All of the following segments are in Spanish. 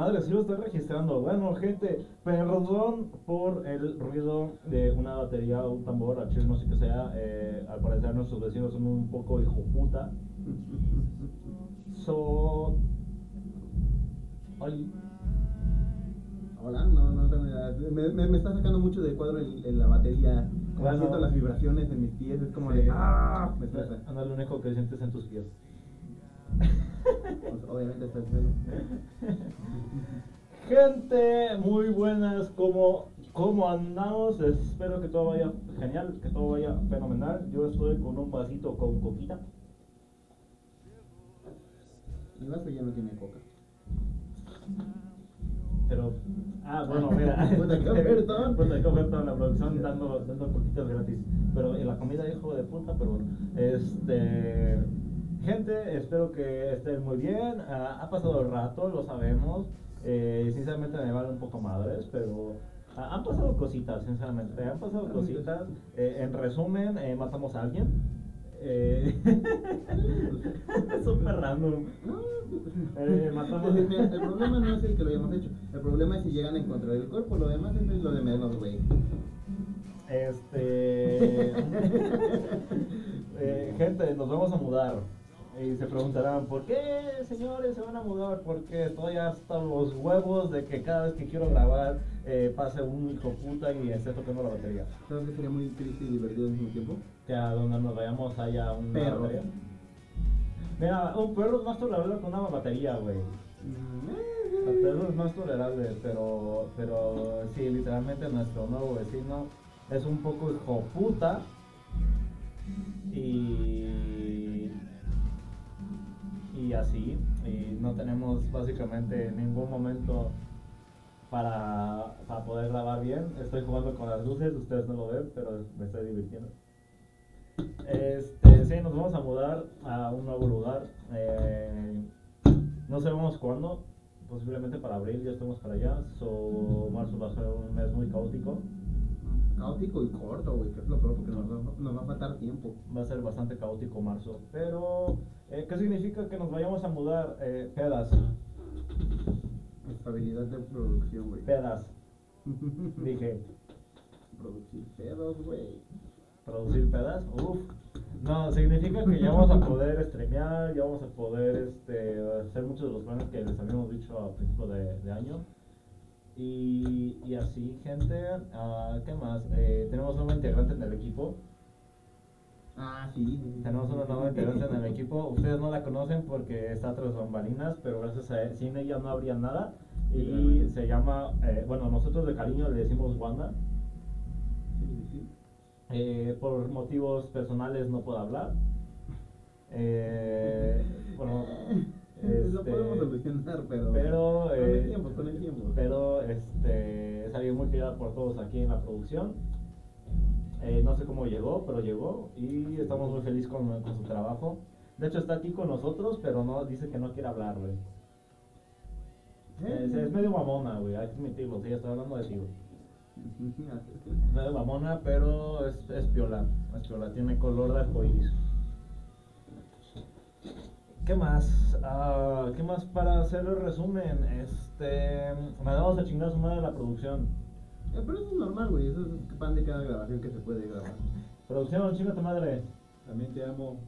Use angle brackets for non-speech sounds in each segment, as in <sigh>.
madre, sí lo estoy registrando. Bueno, gente, perdón por el ruido de una batería o un tambor, a no sé qué sea. Eh, al parecer nuestros vecinos son un poco hijo puta. So... Ay. Hola, no, no tengo idea. Me, me, me, está sacando mucho de cuadro en, en la batería. Como siento las vibraciones en mis pies, es como de. ¡Ah! Me estresa. Anda lo único que sientes en tus pies. <laughs> Obviamente está el pelo. Gente, muy buenas, ¿cómo, ¿cómo andamos? Espero que todo vaya genial, que todo vaya fenomenal. Yo estoy con un vasito con coquita. Mi vaso ya no tiene coca. Pero, ah, bueno, mira. <laughs> Puta, qué ofertón. Puta, qué ofertón, la producción dando, dando coquitas gratis. Pero en la comida, hijo de puta, pero bueno. Este. Gente, espero que estén muy bien. Ah, ha pasado el rato, lo sabemos. Eh, sinceramente me vale un poco madres, pero ah, han pasado cositas, sinceramente. Han pasado cositas. Eh, en resumen, eh, matamos a alguien. Eh, <laughs> Súper random. Eh, matamos. El, el problema no es el que lo hayamos hecho. El problema es si llegan a encontrar el cuerpo. Lo demás es lo de menos, güey. Este. <laughs> eh, gente, nos vamos a mudar. Y se preguntarán, ¿por qué, señores, se van a mudar? Porque estoy hasta los huevos de que cada vez que quiero grabar eh, pase un hijo puta y esté tocando la batería. ¿Sabes que sería muy triste y divertido al mismo tiempo? Que a donde nos vayamos haya un Perro. batería. Mira, un perro es más tolerable con una batería, güey. Mm, El perro es más tolerable, pero, pero sí, literalmente nuestro nuevo vecino es un poco hijo puta. Y, y así, y no tenemos básicamente ningún momento para, para poder grabar bien. Estoy jugando con las luces, ustedes no lo ven, pero me estoy divirtiendo. Este, sí, nos vamos a mudar a un nuevo lugar. eh, no sabemos cuándo, posiblemente para abril ya estamos para allá. So, marzo va a ser un mes muy caótico. Caótico y corto, güey, que es lo peor porque nos va, nos va a faltar tiempo. Va a ser bastante caótico marzo. Pero, eh, ¿qué significa que nos vayamos a mudar? Eh, pedas, Estabilidad de producción, güey. pedas. <laughs> Dije, Producir pedos, güey. producir pedas, uff. No, significa que ya vamos a poder streamear, ya vamos a poder este, hacer muchos de los planes que les habíamos dicho a principio de, de año. Y, y así, gente, ah, ¿qué más? Eh, tenemos un nuevo integrante en el equipo. Ah, sí. Tenemos una nueva integrante en el equipo. Ustedes no la conocen porque está tras bambalinas, pero gracias a él, sin ella no habría nada. Y se llama, eh, bueno, nosotros de cariño le decimos Wanda. Sí, sí. Eh, por motivos personales no puedo hablar. Eh, bueno, Lo este, podemos solucionar, pero. pero, Con eh, el tiempo, con el tiempo. pero este, es alguien muy querida por todos aquí en la producción. Eh, no sé cómo llegó, pero llegó y estamos muy felices con, con su trabajo. De hecho está aquí con nosotros, pero no dice que no quiere hablar, güey. ¿Eh? Es, es medio mamona, güey, hay que admitirlo, sí, estoy hablando de ti. Es <laughs> medio mamona, pero es, es piola, es piola, tiene color de arcoíris. ¿Qué más? Ah, ¿Qué más para hacer el resumen? Este, mandamos a chingar a su madre la producción. Eh, Pero eso es normal, güey. Eso es pan de cada grabación que se puede grabar. Producción, chinga tu madre. También te amo.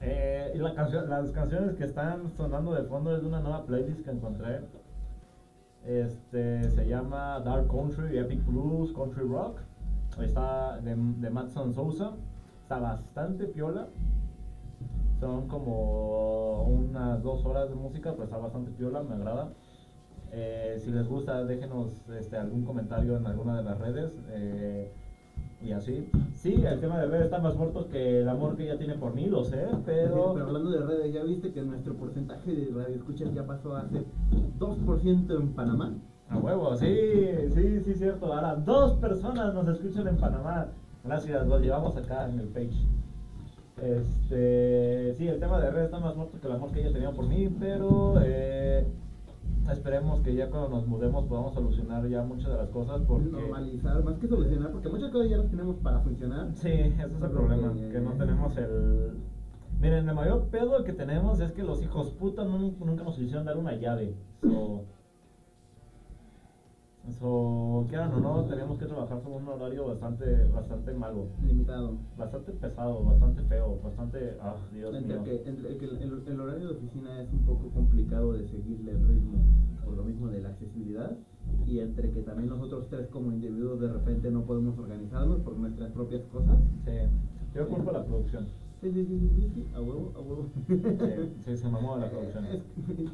Eh, y la canción, las canciones que están sonando de fondo es de una nueva playlist que encontré. Este se llama Dark Country, Epic Blues, Country Rock. Está de, de Matson Sousa. Está bastante piola. Son como unas dos horas de música, pero está bastante piola, me agrada. Eh, si les gusta, déjenos este, algún comentario en alguna de las redes. eh, y así. Sí, el tema de redes está más muerto que el amor que ella tiene por mí, lo sé, pero. Pero hablando de redes, ¿ya viste que nuestro porcentaje de radioescuchas ya pasó a ser 2% en Panamá? A huevo, sí, sí, sí, cierto. Ahora dos personas nos escuchan en Panamá. Gracias, los llevamos acá en el page. Este, sí, el tema de redes está más muerto que el amor que ella tenía por mí, pero eh, esperemos que ya cuando nos mudemos podamos solucionar ya muchas de las cosas porque... Normalizar, más que solucionar, porque muchas cosas ya las tenemos para funcionar. Sí, ese es el problema, que no tenemos el, Miren, el mayor pedo que tenemos es que los hijos puta nun- nunca nos hicieron dar una llave. So, so quieran o no, tenemos que trabajar con un horario bastante, bastante malo. Limitado. Bastante pesado, bastante feo, bastante... Ah, Dios Entre mío. que, entre que el, el- el horario de oficina es un poco complicado de seguirle el ritmo por lo mismo de la accesibilidad y entre que también nosotros tres como individuos de repente no podemos organizarnos por nuestras propias cosas. Sí, yo culpo a la producción. Sí, sí, sí, sí, sí, sí, a huevo, a huevo. Sí, sí, se mamó la <laughs> producción. Es-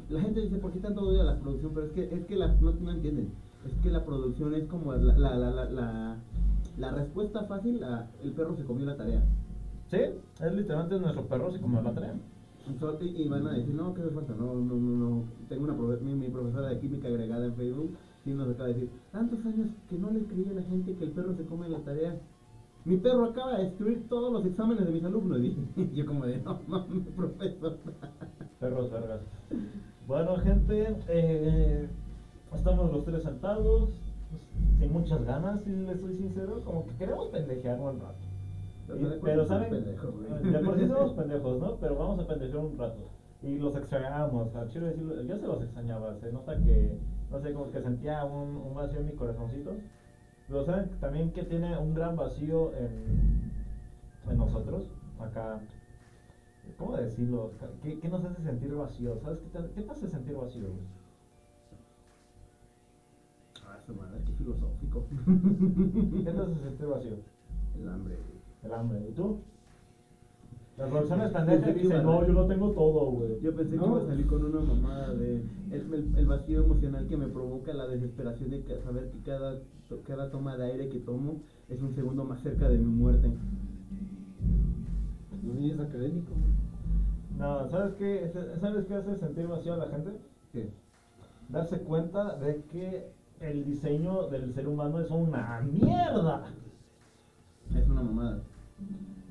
la gente dice, ¿por qué tanto odio a la producción? Pero es que, es que la, no, no entienden. Es que la producción es como la, la, la, la, la, respuesta fácil a el perro se comió la tarea. Sí, es literalmente nuestro perro así como la tarea. Y, y van a decir, no, ¿qué hace falta? No, no, no, no. Tengo una profe- mi, mi profesora de química agregada en Facebook y nos acaba de decir, tantos años que no le creía a la gente que el perro se come la tarea. Mi perro acaba de destruir todos los exámenes de mis alumnos. <laughs> Y yo como de, no mames, profesor. Perros vergas. Bueno, gente, eh, estamos los tres sentados, pues, sin muchas ganas, si les soy sincero, como que queremos pendejear un rato. Pero Y- saben, pendejos, de por sí somos <laughs> pendejos, ¿no? Pero vamos a pendejear un rato. Y los extrañamos, a chile decirlo, yo se los extrañaba, se nota que, no sé, como que sentía un, un vacío en mi corazoncito. Pero saben también que tiene un gran vacío en, en nosotros, acá. ¿Cómo decirlo? ¿Qué, qué nos hace sentir vacío? ¿Sabes qué te, qué te hace sentir vacío? Su madre, qué filosófico. ¿Qué te hace sentir vacío? El hambre. El hambre. ¿Y tú? Las personas pendejas dicen, no, yo lo tengo todo, güey. Yo pensé que iba a salir con una mamada de el, el- el vacío emocional que me provoca la desesperación de saber que cada, cada toma de aire que tomo es un segundo más cerca de mi muerte. No es académico. No, ¿sabes qué? ¿Sabes qué hace sentir vacío a la gente? ¿Qué? Darse cuenta de que el diseño del ser humano es una mierda. Es una mamada.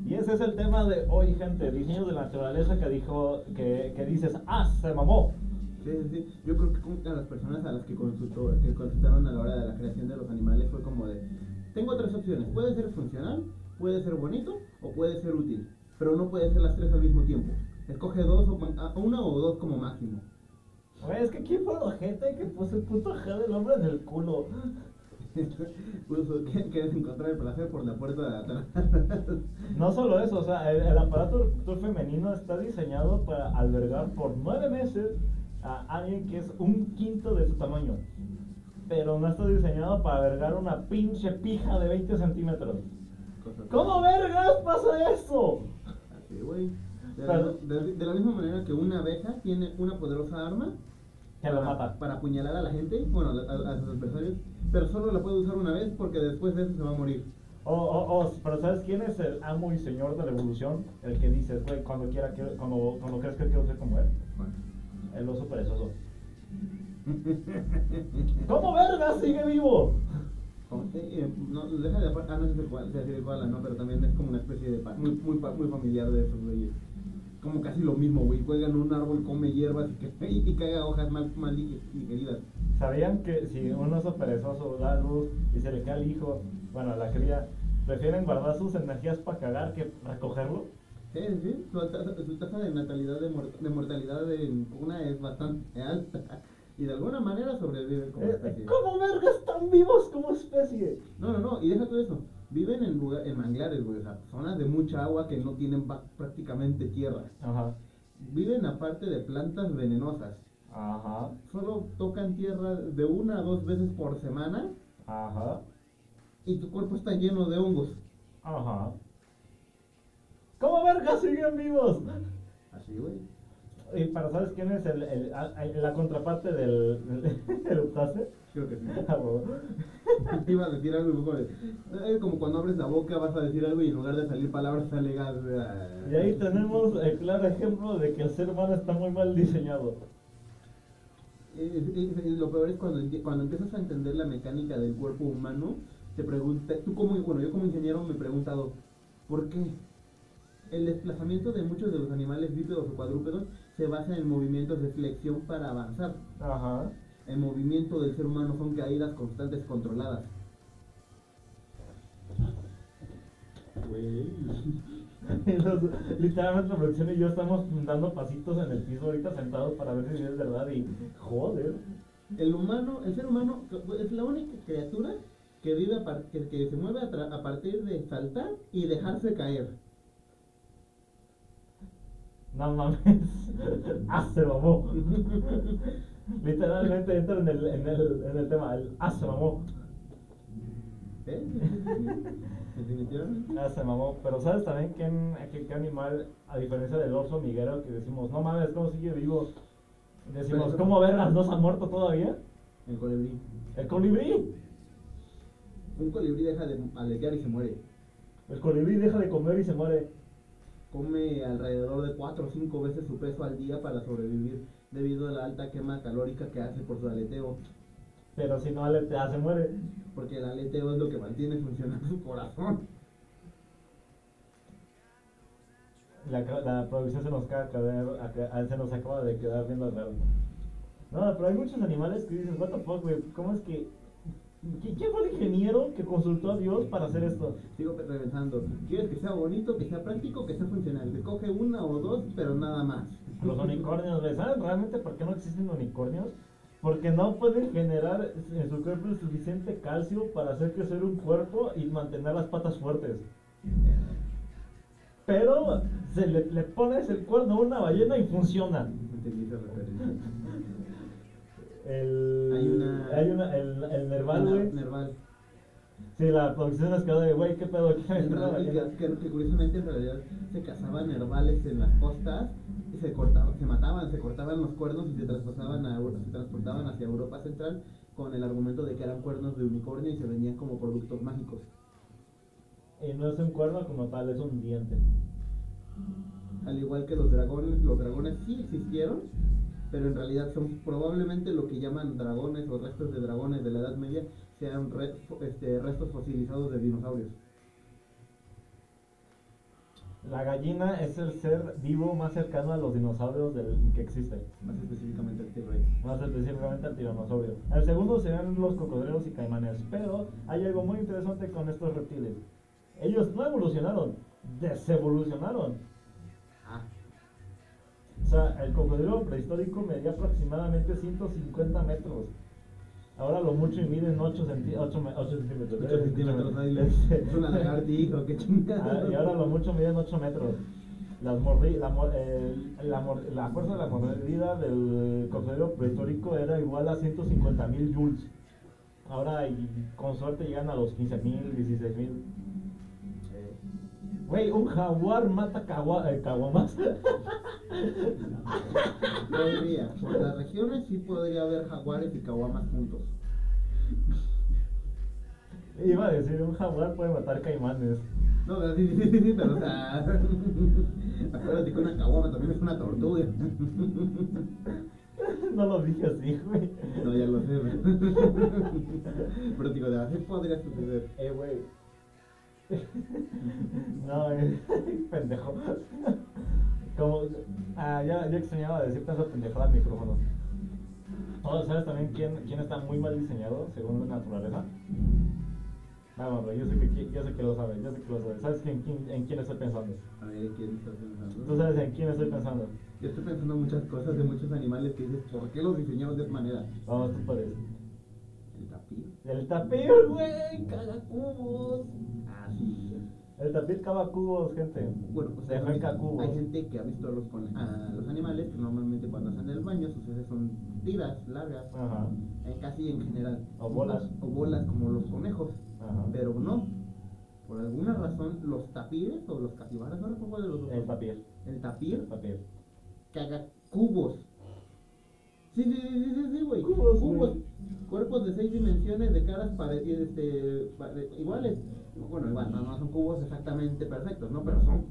Y ese es el tema de hoy, gente. Diseño de la naturaleza que dijo, que, que dices, ah, se mamó. Sí, sí, sí. Yo creo que como a las personas a las que, consultó, que consultaron a la hora de la creación de los animales fue como de, tengo tres opciones, puede ser funcional, puede ser bonito o puede ser útil, pero no puede ser las tres al mismo tiempo. Escoge dos o una o dos como máximo. Güey, es que ¿quién fue la gente que puso el puto G del hombre en el culo? <laughs> Puso que quieres encontrar el placer por la puerta de atrás. No solo eso, o sea, el, el aparato reproductor femenino está diseñado para albergar por nueve meses a alguien que es un quinto de su tamaño. Pero no está diseñado para albergar una pinche pija de 20 centímetros. ¿Cómo vergas pasa eso? Así, güey. De la misma manera que una abeja tiene una poderosa arma Que lo para, mata. para apuñalar a la gente, bueno, a, a- a sus adversarios, pero solo la puede usar una vez porque después de eso se va a morir. O, o, o, pero ¿sabes quién es el amo y señor de la evolución? El que dice, güey, cuando quiera, quiero- cuando, cuando crees que quiero ser como él. El oso perezoso. <laughs> ¿Cómo vergas sigue vivo? Eh, no, deja de ah, no sé si cuál, el koala, no, pero también es como una especie de muy, muy, muy familiar de esos güeyes. Como casi lo mismo, güey. Cuelga en un árbol, come hierbas y, que, y, y caga hojas mal, mal dig- digeridas. ¿Sabían que si un oso perezoso da luz y se le cae el hijo, bueno, la cría, prefieren guardar sus energías para cagar que recogerlo? Sí, sí, su tasa, su tasa de natalidad, de, mor- de mortalidad en una es bastante alta. <laughs> Y de alguna manera sobreviven como Eh, especie. ¿Cómo vergas están vivos como especie? No, no, no, y deja todo eso. Viven en, lugar, en manglares, güey, o sea, zonas de mucha agua que no tienen prácticamente tierra. Ajá. Viven aparte de plantas venenosas. Ajá. Solo tocan tierra de una a dos veces por semana Ajá. y tu cuerpo está lleno de hongos. Ajá. ¿Cómo vergas siguen vivos? Así, güey. Y para ¿sabes quién es el, el- a- la contraparte del, <laughs> del? Creo que sí. <laughs> Iba a decir algo como Es como cuando abres la boca vas a decir algo y en lugar de salir palabras sale gas. Y ahí tenemos el claro ejemplo de que el ser humano está muy mal diseñado. Lo peor es cuando, cuando empiezas a entender la mecánica del cuerpo humano, te preguntas, tú como, bueno, yo como ingeniero me he preguntado, ¿por qué? El desplazamiento de muchos de los animales bípedos o cuadrúpedos se basa en movimientos de flexión para avanzar. Ajá. El movimiento del ser humano son caídas constantes controladas. Güey. <laughs> Literalmente la producción y yo estamos dando pasitos en el piso ahorita sentados para ver si es verdad y joder. El humano, el ser humano es la única criatura que vive a par- que, que se mueve a, tra- a partir de saltar y dejarse caer. No mames. <laughs> Ah, se mamó. <laughs> Literalmente entra en el, en el, en el tema. El, ah, se mamó. ¿Eh? <laughs> Definitivamente. Ah, se mamó. Pero ¿sabes también qué, qué animal, a diferencia del oso miguero, que decimos, no mames, ¿cómo sigue vivo? Decimos, Pero- ¿cómo vergas no se ha muerto todavía? El colibrí. El colibrí. Un colibrí deja de aletear y se muere. El colibrí deja de comer y se muere. Come alrededor de 4 o 5 veces su peso al día para sobrevivir debido a la alta quema calórica que hace por su aleteo. Pero si no aletea, se muere. Porque el aleteo es lo que mantiene funcionando su corazón. La, la producción se nos, acaba acá- se nos acaba de quedar viendo raro. No, pero hay muchos animales que dices, what the fuck, güey, ¿cómo es que... ¿qui- ¿Quién fue el ingeniero que consultó a Dios para hacer esto? Sigo pensando, ¿quieres que sea bonito, que sea práctico, que sea funcional? Escoge una o dos, pero nada más. Los unicornios, ¿saben realmente por qué no existen unicornios? Porque no pueden generar en su cuerpo el suficiente calcio para hacer crecer un cuerpo y mantener las patas fuertes. Pero se le, le pones el cuerno a una ballena y funciona. El, Hay una- hay una- el, el nerval, Ner- güey. Nerval. Sí, la producción nos quedó de, güey, ¿qué pedo? ¿Qué pedo? que, que- que curiosamente en realidad se cazaban nervales en las costas y se cortaban, se mataban, se cortaban los cuernos y se transportaban a se transportaban hacia Europa Central con el argumento de que eran cuernos de unicornio y se vendían como productos mágicos. Y no es un cuerno como tal, es un diente. Al igual que los dragones, los dragones sí existieron, pero en realidad son probablemente lo que llaman dragones o restos de dragones de la Edad Media, sean re- este, restos fosilizados de dinosaurios. La gallina es el ser vivo más cercano a los dinosaurios del, que existe. Más específicamente el T-Rex. Más específicamente al tiranosaurio. El segundo serían los cocodrilos y caimanes. Pero hay algo muy interesante con estos reptiles. Ellos no evolucionaron, desevolucionaron. Ah, O sea, el cocodrilo prehistórico medía aproximadamente 150 metros. Ahora lo mucho y miden 8, centímetros. 8 centímetros, ahí le- <laughs> Este, es una lagartija, qué Ah, chingada. y ahora lo mucho miden 8 metros. Las mordi- la, eh, la, mor- la fuerza de la mordida del cocodrilo prehistórico era igual a 150 mil joules. Ahora y con suerte llegan a los 15 mil, 16 mil. Eh, Güey, un jaguar mata eh, caguamas. Podría, por las regiones sí podría haber jaguares y caguamas juntos. Iba a decir, un jaguar puede matar caimanes. No, pero sí, sí, sí, sí, pero o sea. <laughs> Acuérdate que una caguama también es una tortuga. No lo dije así, güey. No, ya lo sé. <laughs> Pero digo, de así podría suceder. Eh, güey. <laughs> No, eh, <laughs> pendejo. Como, ah, ya, ya extrañaba decir tanta pendejada al micrófono. Oh, ¿Sabes también quién, quién está muy mal diseñado según la naturaleza? Vamos, güey, yo sé que, yo sé que lo sabes, yo sé que lo sabes. ¿Sabes quién, quién- en quién estoy pensando? A ver, ¿quién estás ¿Tú pensando? sabes en quién estoy pensando? Yo estoy pensando muchas cosas de muchos animales que dices, ¿por qué los diseñaron de esa manera? Vamos, tú puedes. El tapir. El tapir, güey, caga cubos. Ah, sí. El tapir cava cubos, gente. Bueno, pues Se hay, gente que ha visto a los, con- a los animales que normalmente cuando hacen el baño sus heces son tiras largas, Ajá, eh, casi en general. O bolas. O bolas como los conejos. ajá. Pero no. Por alguna razón, los tapires o los capibaras, no recuerdo de los dos. El tapir. El tapir El tapir. caga cubos. Sí, sí, sí, sí, sí, güey. Cubos, Cubos. Cuerpos de seis dimensiones de caras parecidas, este, pare- iguales. Bueno, igual, no, no son cubos exactamente perfectos, ¿no? Pero son,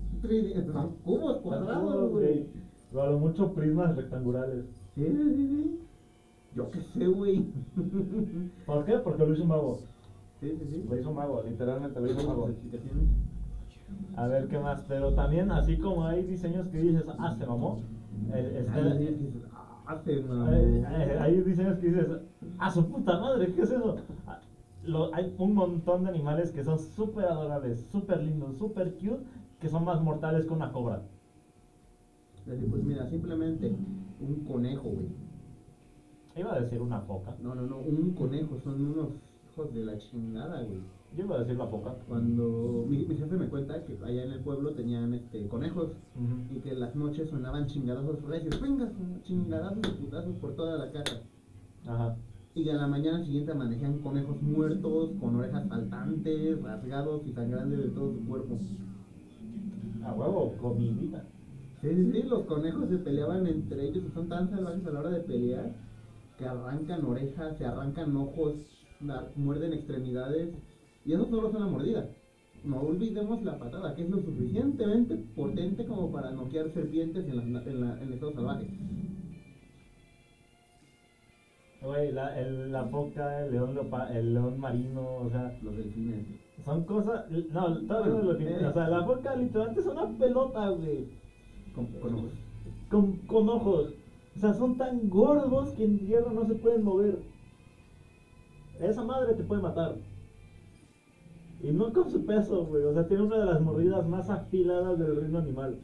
son cubos cuadrados, güey. A lo mucho prismas rectangulares. Sí, sí, sí, sí. Yo qué sé, güey. <laughs> ¿Por qué? Porque lo hizo un mago. Sí, sí, sí. Lo hizo un mago, literalmente lo hizo un mago. A ver qué más. Pero también, así como hay diseños que dices, ah, se mamó. eh, está- Hay diseños que dices, "Ah, se mamó". eh, eh, hay diseños que dices, ah, su puta madre, ¿qué es eso? Lo- hay un montón de animales que son súper adorables, súper lindos, súper cute. que son más mortales que una cobra? Pues mira, simplemente un conejo, güey. Iba a decir una foca. No, no, no, un conejo, son unos hijos de la chingada, güey. Yo iba a decir la foca. Cuando mi, mi jefe me cuenta que allá en el pueblo tenían este conejos y que en las noches sonaban chingadazos recios, venga, chingadazos de putazos por toda la casa. Ajá. Y a la mañana siguiente amanecían conejos muertos, con orejas saltantes, rasgados y sangrando de todo su cuerpo. A huevo, comidita. Sí, sí, sí, los conejos se peleaban entre ellos, son tan salvajes a la hora de pelear que arrancan orejas, se arrancan ojos, muerden extremidades. Y eso solo es una mordida. No olvidemos la patada, que es lo suficientemente potente como para noquear serpientes en, la, en, la- en el estado salvaje. Güey, la, el- la foca, el león, leopa- el león marino, o sea, Los delfines. son cosas. No, todavía no lo que. O sea, la foca literalmente es una pelota, güey. Con, con ojos. Con, con ojos. O sea, son tan gordos que en tierra no se pueden mover. Esa madre te puede matar. Y no con su peso, güey. O sea, tiene una de las mordidas más afiladas del reino animal.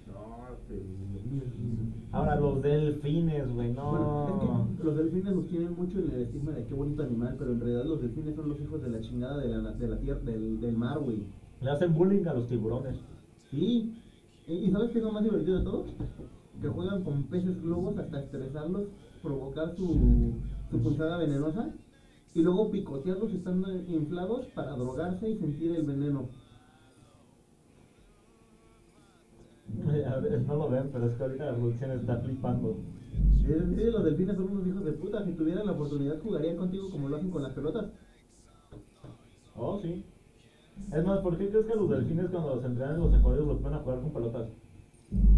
Ahora, los delfines, güey, no. Bueno, es que los delfines nos tienen mucho en el estigma de qué bonito animal, pero en realidad los delfines son los hijos de la chingada de la, de la tierra, del, del mar, güey. Le hacen bullying a los tiburones. Sí. ¿Y, y sabes qué es lo más divertido de todo? Que juegan con peces globos hasta estresarlos, provocar su, su punzada venenosa y luego picotearlos estando inflados para drogarse y sentir el veneno. A ver, No lo ven, pero es que ahorita la producción está flipando. Sí, los delfines son unos hijos de puta. Si tuvieran la oportunidad, jugarían contigo como lo hacen con las pelotas. Oh, sí. Es más, ¿por qué crees que los delfines cuando los entrenan en los acuarios los ponen a jugar con pelotas?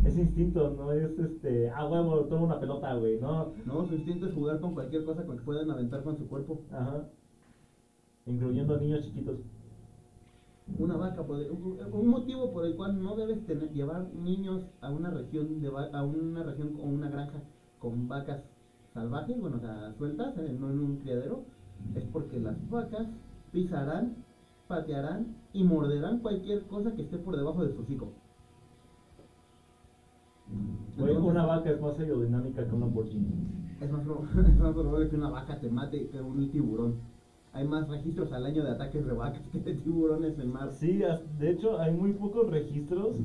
Es instinto, no es este. Ah, huevo, toma una pelota, güey, no. No, su instinto es jugar con cualquier cosa con que puedan aventar con su cuerpo. Ajá. Incluyendo niños chiquitos. Una vaca, un motivo por el cual no debes tener, llevar niños a una región de a una región o una granja con vacas salvajes, bueno, o sea, sueltas, eh, no en un criadero, es porque las vacas pisarán, patearán y morderán cualquier cosa que esté por debajo de su hocico. Entonces, una vaca es más aerodinámica que una Lamborghini. Es más, <laughs> es más probable que una vaca te mate que un tiburón. Hay más registros al año de ataques de vacas <laughs> que de tiburones en mar. Sí, de hecho hay muy pocos registros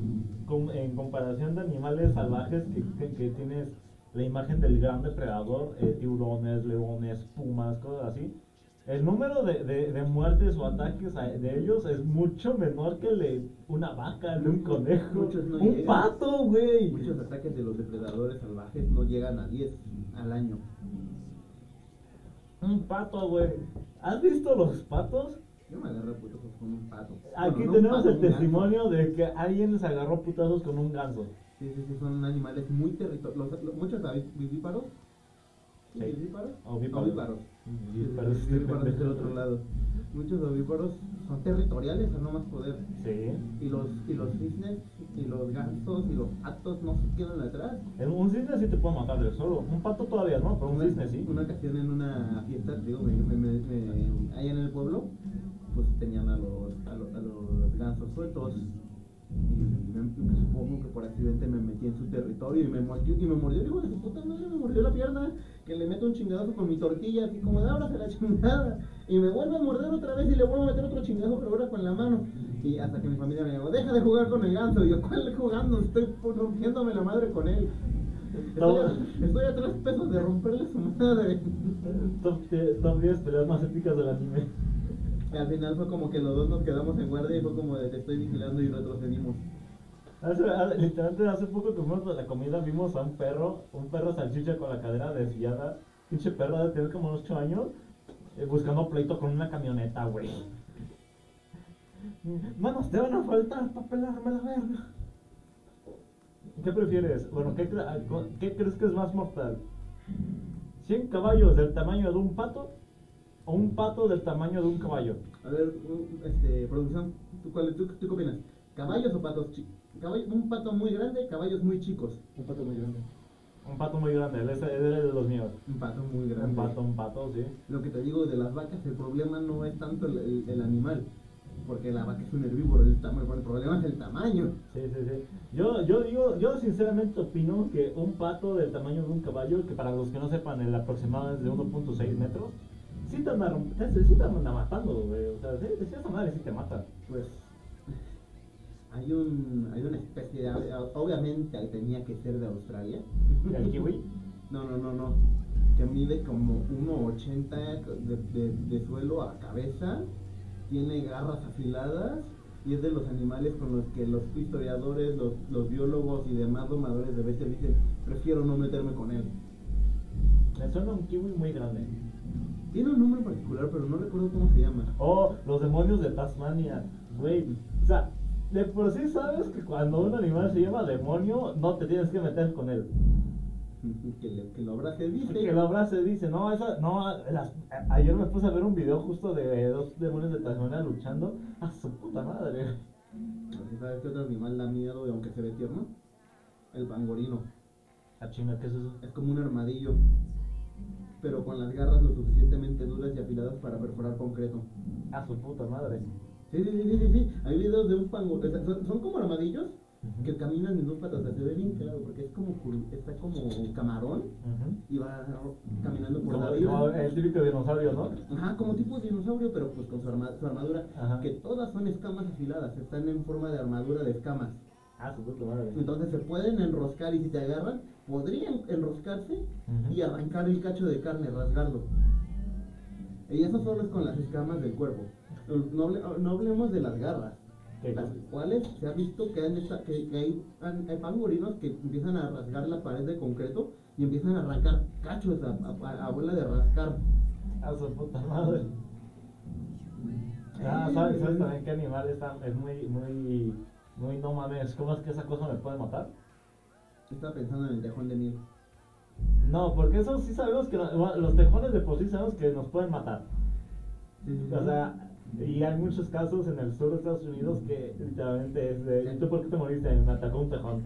com- en comparación de animales salvajes que, que- que tienes la imagen del gran depredador, eh, tiburones, leones, pumas, cosas así. El número de, de- de muertes o ataques de ellos es mucho menor que el de una vaca, de un conejo, no un llegan. pato, güey. Muchos ataques de los depredadores salvajes no llegan a 10 al año. Un pato, güey. ¿Has visto los patos? Yo me agarré putazos con un pato. Aquí Bueno, no un tenemos pato, el testimonio de que alguien se agarró putazos con un ganso. Sí, sí, sí, son animales muy territoriales. Muchos avi- vivíparos. ¿Sí. ¿Vivíparos? Ovíparos. Sí, del otro lado. Muchos ovíparos son territoriales a no más poder. Sí. Y los, y los cisnes, y los gansos, y los patos no se quedan atrás. En un cisne sí te puede matar de solo. Un pato todavía no, pero un Una- cisne sí. Una ocasión en una fiesta, digo, me, me, me- me- allá en el pueblo, pues tenían a los, a los, a los gansos sueltos. Y me- supongo que por accidente me metí en su territorio y me mordió, y me mordió hijo de su puta madre, me mordió la pierna, que le meto un chingadazo con mi tortilla, así como de ahora se la chingada. Y me vuelve a morder otra vez y le vuelvo a meter otro chingadazo, pero ahora con la mano. Y hasta que mi familia me dijo, deja de jugar con el ganso. Y yo, ¿cuál jugando? Estoy rompiéndome la madre con él. Estoy a, estoy a tres pesos de romperle su madre. Top, top 10 peleas más épicas del anime. Y al final fue como que los dos nos quedamos en guardia y fue como de te estoy vigilando y retrocedimos. Hace, literalmente hace poco que fuimos a la comida vimos a un perro, un perro salchicha con la cadera desviada. Pinche perro de tener como unos 8 años, eh, buscando pleito con una camioneta, güey. Manos, te van a faltar para pelarme la verga. ¿Qué prefieres? Bueno, ¿qué, ah, ¿qué crees que es más mortal? ¿100 caballos del tamaño de un pato? ¿O un pato del tamaño de un caballo? A ver, este, producción, ¿tú, cuál, tú, tú qué opinas? ¿Caballos o patos chicos? Un pato muy grande, caballos muy chicos. Un pato muy grande. Un pato muy grande, ese es de los míos. Un pato muy grande. Un pato, un pato, sí. Lo que te digo de las vacas, el problema no es tanto el, el- el animal, porque la vaca es un herbívoro, el, tamaño, el problema es el tamaño. Sí, sí, sí. Yo, yo digo, yo sinceramente opino que un pato del tamaño de un caballo, que para los que no sepan, el aproximado es de 1.6 metros, sí te anda, sí te anda matando, güey. O sea, sí, de cierta madre sí te mata. Pues hay un hay una especie de obviamente tenía que ser de Australia. ¿El kiwi? <laughs> No, no, no, no. Que mide como 1.80 de, de, de suelo a cabeza, tiene garras afiladas y es de los animales con los que los historiadores, los, los biólogos y demás domadores de bestias dicen, prefiero no meterme con él. Me suena un kiwi muy grande. Tiene un nombre particular, pero no recuerdo cómo se llama. Oh, los demonios de Tasmania, güey. O sea, de por sí sabes que cuando un animal se llama demonio, no te tienes que meter con él. <laughs> Que, le- que lo abrace, dice. Que lo abrace dice, no, esa, no, las- a- ayer me puse a ver un video justo de dos demonios de Tasmania luchando. A su puta madre. ¿Sabes qué otro animal da miedo, aunque se ve tierno? El pangorino. A chinga, ¿qué es eso? Es como un armadillo, pero con las garras lo suficientemente duras y afiladas para perforar concreto. A su puta madre. Sí, sí, sí, sí, sí. Hay videos de un pangorino. Son, son como armadillos que caminan en dos patas. o sea, se ve bien claro porque es como está como camarón y va caminando por Como, la vida. como el típico dinosaurio, ¿no? Ajá, como tipo dinosaurio, pero pues con su, arma- su armadura. Ajá. Que todas son escamas afiladas, están en forma de armadura de escamas. A su madre. Entonces se pueden enroscar y si te agarran, podrían enroscarse y arrancar el cacho de carne, rasgarlo. Y eso solo es con las escamas del cuerpo. No, no hablemos de las garras, ¿Qué las cuales se ha visto que, han esta- que, que hay, hay pangolinos que empiezan a rasgar la pared de concreto y empiezan a arrancar cachos a, a, a bola de rascar. A su puta madre. Ah, ¿sabes, ¿sabes también qué animal está, es muy, muy, muy no mames? ¿Cómo es que esa cosa me puede matar? Estaba pensando en el tejón de miel. No, porque eso sí sabemos que no- bueno, los tejones de por sí sabemos que nos pueden matar. O sea, y hay muchos casos en el sur de Estados Unidos que literalmente es de, ¿y tú por qué te moriste? Me atacó un tejón.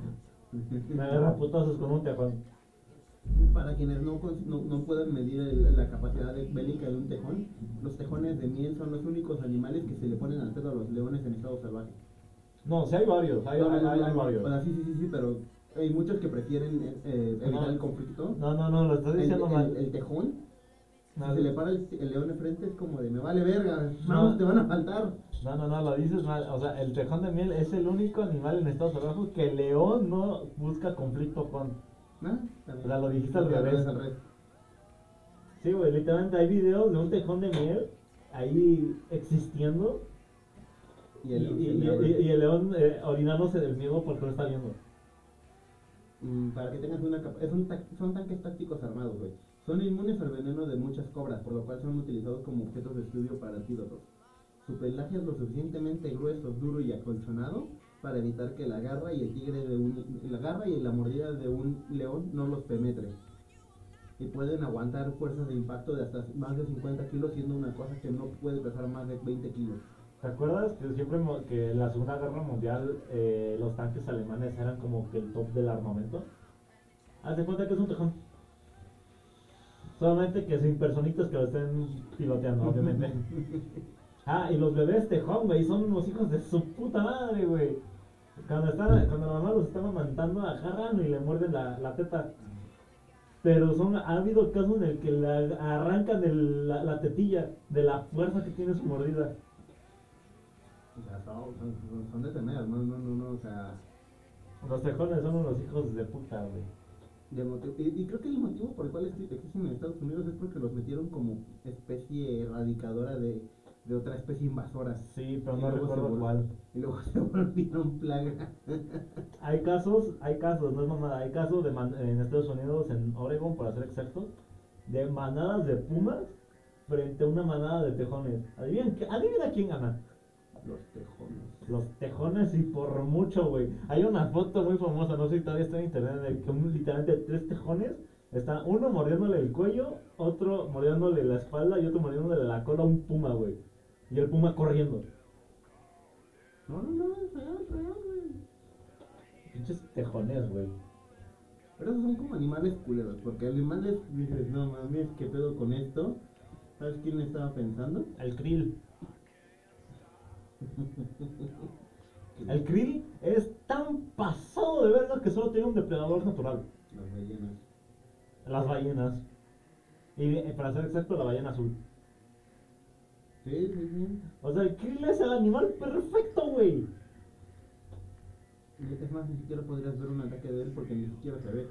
Me agarra putazos con un tejón. Para quienes no, no, no puedan medir el- la capacidad de- bélica de un tejón, los tejones de miel son los únicos animales que se le ponen al pedo a los leones en estado salvaje. No, sí hay varios, hay, No, hay, varios. O sea, sí, sí, sí, sí, pero hay muchos que prefieren eh, eh, evitar No. el conflicto. No, no, no, lo estás diciendo el- mal. el tejón, No, si se le para el, el león enfrente es como de me vale verga, No. te van a faltar. No, no, no, lo dices mal. O sea, el tejón de miel es el único animal en estado salvaje que el león no busca conflicto con. ¿No? O sea, lo dijiste al revés. al revés. Sí, güey, literalmente hay videos de un tejón de miel ahí existiendo Y el, y el león eh, orinándose del miedo porque lo está viendo. Mm, para que tengas una es son tanques tácticos armados, güey. Son inmunes al veneno de muchas cobras, por lo cual son utilizados como objetos de estudio para antídotos. Su pelaje es lo suficientemente grueso, duro y acolchonado para evitar que la garra y el tigre de un, la garra y la mordida de un león no los penetre. Y pueden aguantar fuerzas de impacto de hasta más de 50 kilos, siendo una cosa que no puede pesar más de 20 kilos. ¿Te acuerdas que siempre que en la Segunda Guerra Mundial eh, los tanques alemanes eran como que el top del armamento? Haz de cuenta que es un tejón. Solamente que sin personitas que lo estén piloteando, <laughs> obviamente. Ah, y los bebés tejón, güey, son unos hijos de su puta madre, güey. Cuando, están, cuando la mamá los está amamantando, agarran y le muerden la, la teta. Pero son, ha habido casos en el que le arrancan el- la, la tetilla de la fuerza que tiene su mordida. O sea, son, son- son de temer, no, no, no, no, o sea... Los tejones son unos hijos de puta, güey. de motivo- y, y creo que el motivo por el cual exi- existen en Estados Unidos es porque los metieron como especie erradicadora de, de otra especie invasora. Sí, pero Y no recuerdo cuál. Y luego <laughs> se volvieron plaga. Hay casos, hay casos, no es mamada, hay casos de man- en Estados Unidos, en Oregon, para ser exactos, de manadas de pumas frente a una manada de tejones. Adivina, qué- adivina quién gana. Los tejones. Los tejones y por mucho, güey. Hay una foto muy famosa, no sé si todavía está en internet, de que un- literalmente tres tejones, está uno mordiéndole el cuello, otro mordiéndole la espalda y otro mordiéndole la cola a un puma, güey. Y el puma corriendo. No, no, no, es real, es real, güey. Pinches tejones, güey. Pero esos son como animales culeros, porque animales dices, no mames, ¿qué pedo con esto? ¿Sabes quién estaba pensando? El krill. <laughs> El krill es tan pasado de verga que solo tiene un depredador natural. Las ballenas. Las ballenas. Y eh, para ser exacto, la ballena azul. Sí, sí, sí. O sea, el krill es el animal perfecto, güey. Y es más, ni siquiera podrías ver un ataque de él porque ni siquiera se ve.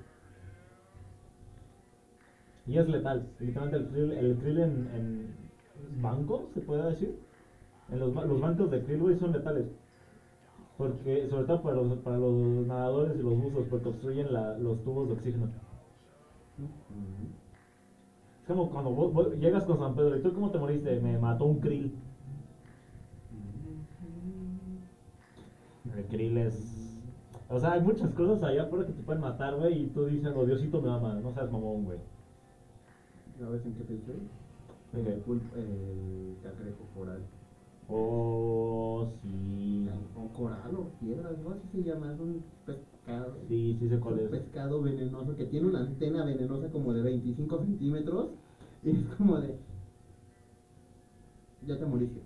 Y es letal. Literalmente el krill, el krill en, en bancos, se puede decir. En los, los bancos de krill, güey, son letales. Porque, sobre todo para los, para los nadadores y los buzos, porque obstruyen la- los tubos de oxígeno. Es como cuando vos, vos llegas con San Pedro y tú cómo te moriste, me mató un krill. El krill es... O sea, hay muchas cosas allá afuera que te pueden matar, güey, y tú dices, oh, Diosito me ama, no seas mamón, güey. ¿Sabes en qué pensé? En el, pulp, el cangrejo coral. Oh, sí. O coral o piedra, algo así se llama. Es un pescado. Sí, sí sé Es cuál un es. pescado venenoso que tiene una antena venenosa como de 25 centímetros. Y es como de. Ya te moriste.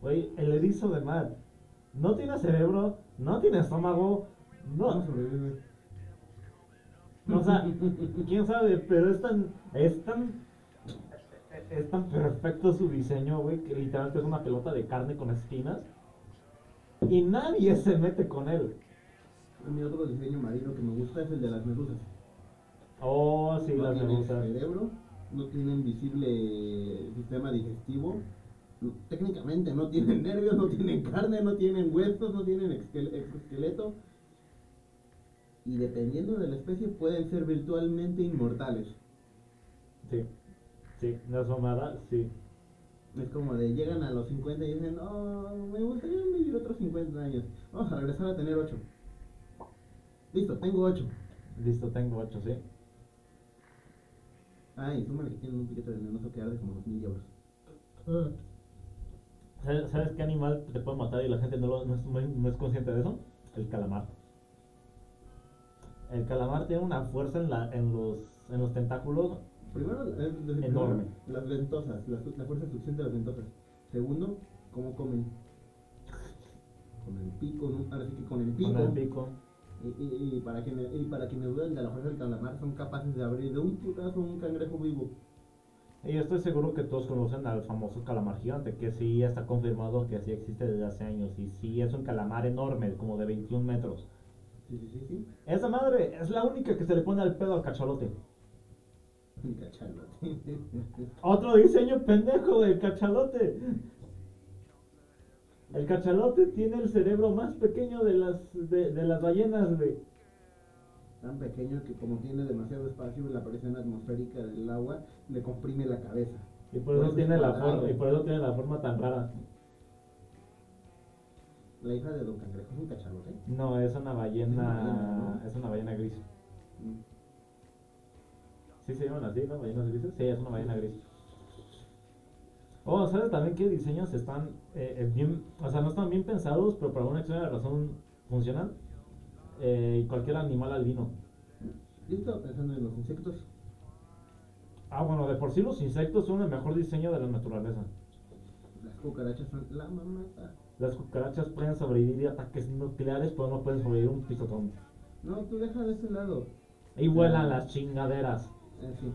Güey, el erizo de mar. No tiene cerebro, no tiene estómago, ¿Cómo no. sobrevive? O sea, <laughs> quién sabe, pero es tan. Es tan. Es tan perfecto su diseño, güey, que literalmente es una pelota de carne con espinas. Y nadie se mete con él. A mí otro diseño marino que me gusta es el de las medusas. Oh, sí, no las tienen medusas. cerebro, no tienen visible sistema digestivo. no- técnicamente no tienen <laughs> nervios, no tienen carne, no tienen huesos, no tienen exoesqueleto. Y dependiendo de la especie pueden ser virtualmente inmortales. Sí, sí, no es mamada, sí. Es como de llegan a los 50 y dicen, oh, me gustaría vivir otros 50 años. Vamos a regresar a tener 8. Listo, tengo 8. Listo, tengo ocho, sí. Ah, y súmale que tienen un piquete venenoso que arde como 2000 diablos. ¿Sabes, sabes qué animal te puede matar y la gente no, lo- no es, no es- no es consciente de eso? El calamar. El calamar tiene una fuerza en, la, en, los, en los tentáculos. Primero, eh, las ventosas, la, la fuerza de succión de las ventosas. Segundo, cómo comen. Con el pico, ¿no? ahora sí que con el pico. Con el pico. Y, y- y para quienes, y para quienes dudan de la fuerza del calamar, son capaces de abrir de un putazo un cangrejo vivo. Y yo estoy seguro que todos conocen al famoso calamar gigante, que sí está confirmado que sí existe desde hace años. Y sí es un calamar enorme, como de 21 metros. Sí, sí, sí, sí. Esa madre es la única que se le pone al pedo al cachalote. Cachalote. <laughs> Otro diseño pendejo del cachalote. El cachalote tiene el cerebro más pequeño de las, de, de las ballenas, güey. Tan pequeño que como tiene demasiado espacio, la presión atmosférica del agua le comprime la cabeza. Y por, Por eso tiene la forma, y por eso tiene la forma tan rara. La hija de Don Cangrejo es un cachalote. No, es una ballena, ballena, ¿no? es una ballena gris. Mm. ¿Sí se llaman así, no? ¿Ballenas grises? Sí, es una ballena gris. Oh, ¿sabes también qué diseños están eh, eh, bien, o sea, no están bien pensados, pero por alguna extraña razón funcionan? Eh, cualquier animal albino. Yo estaba pensando en los insectos. Ah, bueno, de por sí los insectos son el mejor diseño de la naturaleza. Las cucarachas son la mamata. Las cucarachas pueden sobrevivir a ataques nucleares, pero no pueden sobrevivir a un pisotón. No, tú deja de ese lado. Y vuelan las chingaderas. Sí.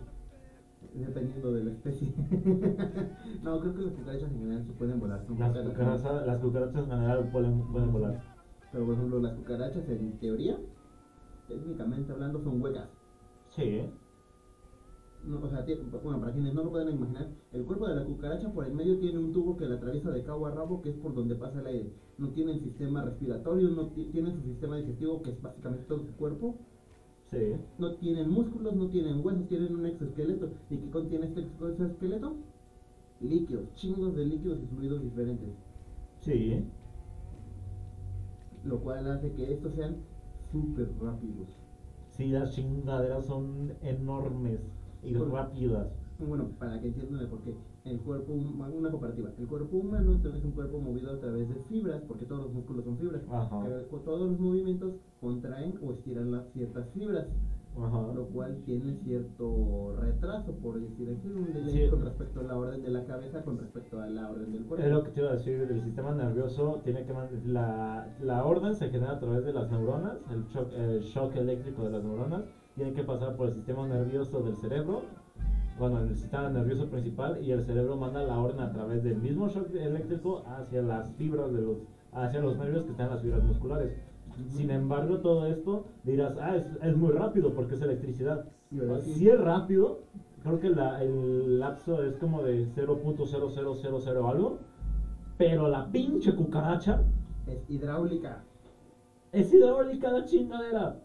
Dependiendo de la especie. <laughs> no, creo que las cucarachas en general sí pueden volar. Las cucarachas. cucarachas, las cucarachas en general pueden, pueden volar. Pero por ejemplo, las cucarachas en teoría, técnicamente hablando, son huecas. Sí, ¿eh? No, o sea, bueno, para quienes no lo pueden imaginar, el cuerpo de la cucaracha por el medio tiene un tubo que la atraviesa de cabo a rabo, que es por donde pasa el aire. No tienen sistema respiratorio, no ti- tienen su sistema digestivo, que es básicamente todo su cuerpo. Sí. No tienen músculos, no tienen huesos, tienen un exoesqueleto. ¿Y qué contiene este exoesqueleto? Líquidos, chingos de líquidos y fluidos diferentes. Sí. Lo cual hace que estos sean súper rápidos. Sí, las chingaderas son enormes y rápidas. Bueno, para que entiendan el porqué. El cuerpo, hum- una comparativa. El cuerpo humano entonces, es un cuerpo movido a través de fibras, porque todos los músculos son fibras. Ajá. Pero todos los movimientos contraen o estiran las ciertas fibras. Ajá. lo cual tiene cierto retraso, por decir así, un delay Sí. con respecto a la orden de la cabeza con respecto a la orden del cuerpo. Es lo que te iba a decir, el sistema nervioso tiene que la, la orden se genera a través de las neuronas, el shock, el shock eléctrico de las neuronas, tiene que pasar por el sistema nervioso del cerebro, bueno, el sistema nervioso principal y el cerebro manda la orden a través del mismo shock eléctrico hacia las fibras de los, hacia los nervios que están en las fibras musculares. Sin embargo, todo esto dirás, ah, es, es muy rápido porque es electricidad. Verdad, sí. Si es rápido, creo que la- el lapso es como de 0.0000 algo, pero la pinche cucaracha Es hidráulica. es hidráulica la chingadera.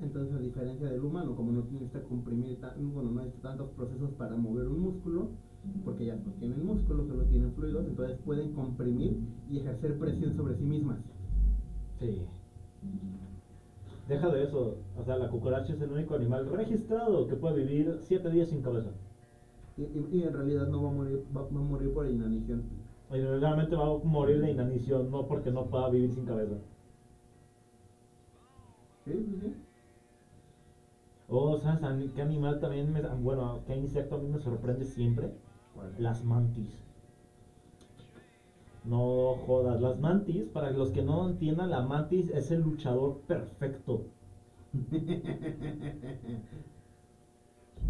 Entonces, a diferencia del humano, como no necesita comprimir, tan- bueno, no necesita tantos procesos para mover un músculo, porque ya no tienen músculo, solo tienen fluidos, entonces pueden comprimir y ejercer presión sobre sí mismas. Sí. Deja de eso. O sea, la cucaracha es el único animal registrado que puede vivir 7 días sin cabeza. Y, y- y en realidad no va a morir, va, va a morir por inanición. Y realmente va a morir de inanición, no porque no pueda vivir sin cabeza. Sí, sí, sí. Oh, ¿sabes a mí qué animal también me... Bueno, qué insecto a mí me sorprende siempre? Las mantis. No jodas, las mantis, para los que no entiendan, la mantis es el luchador perfecto.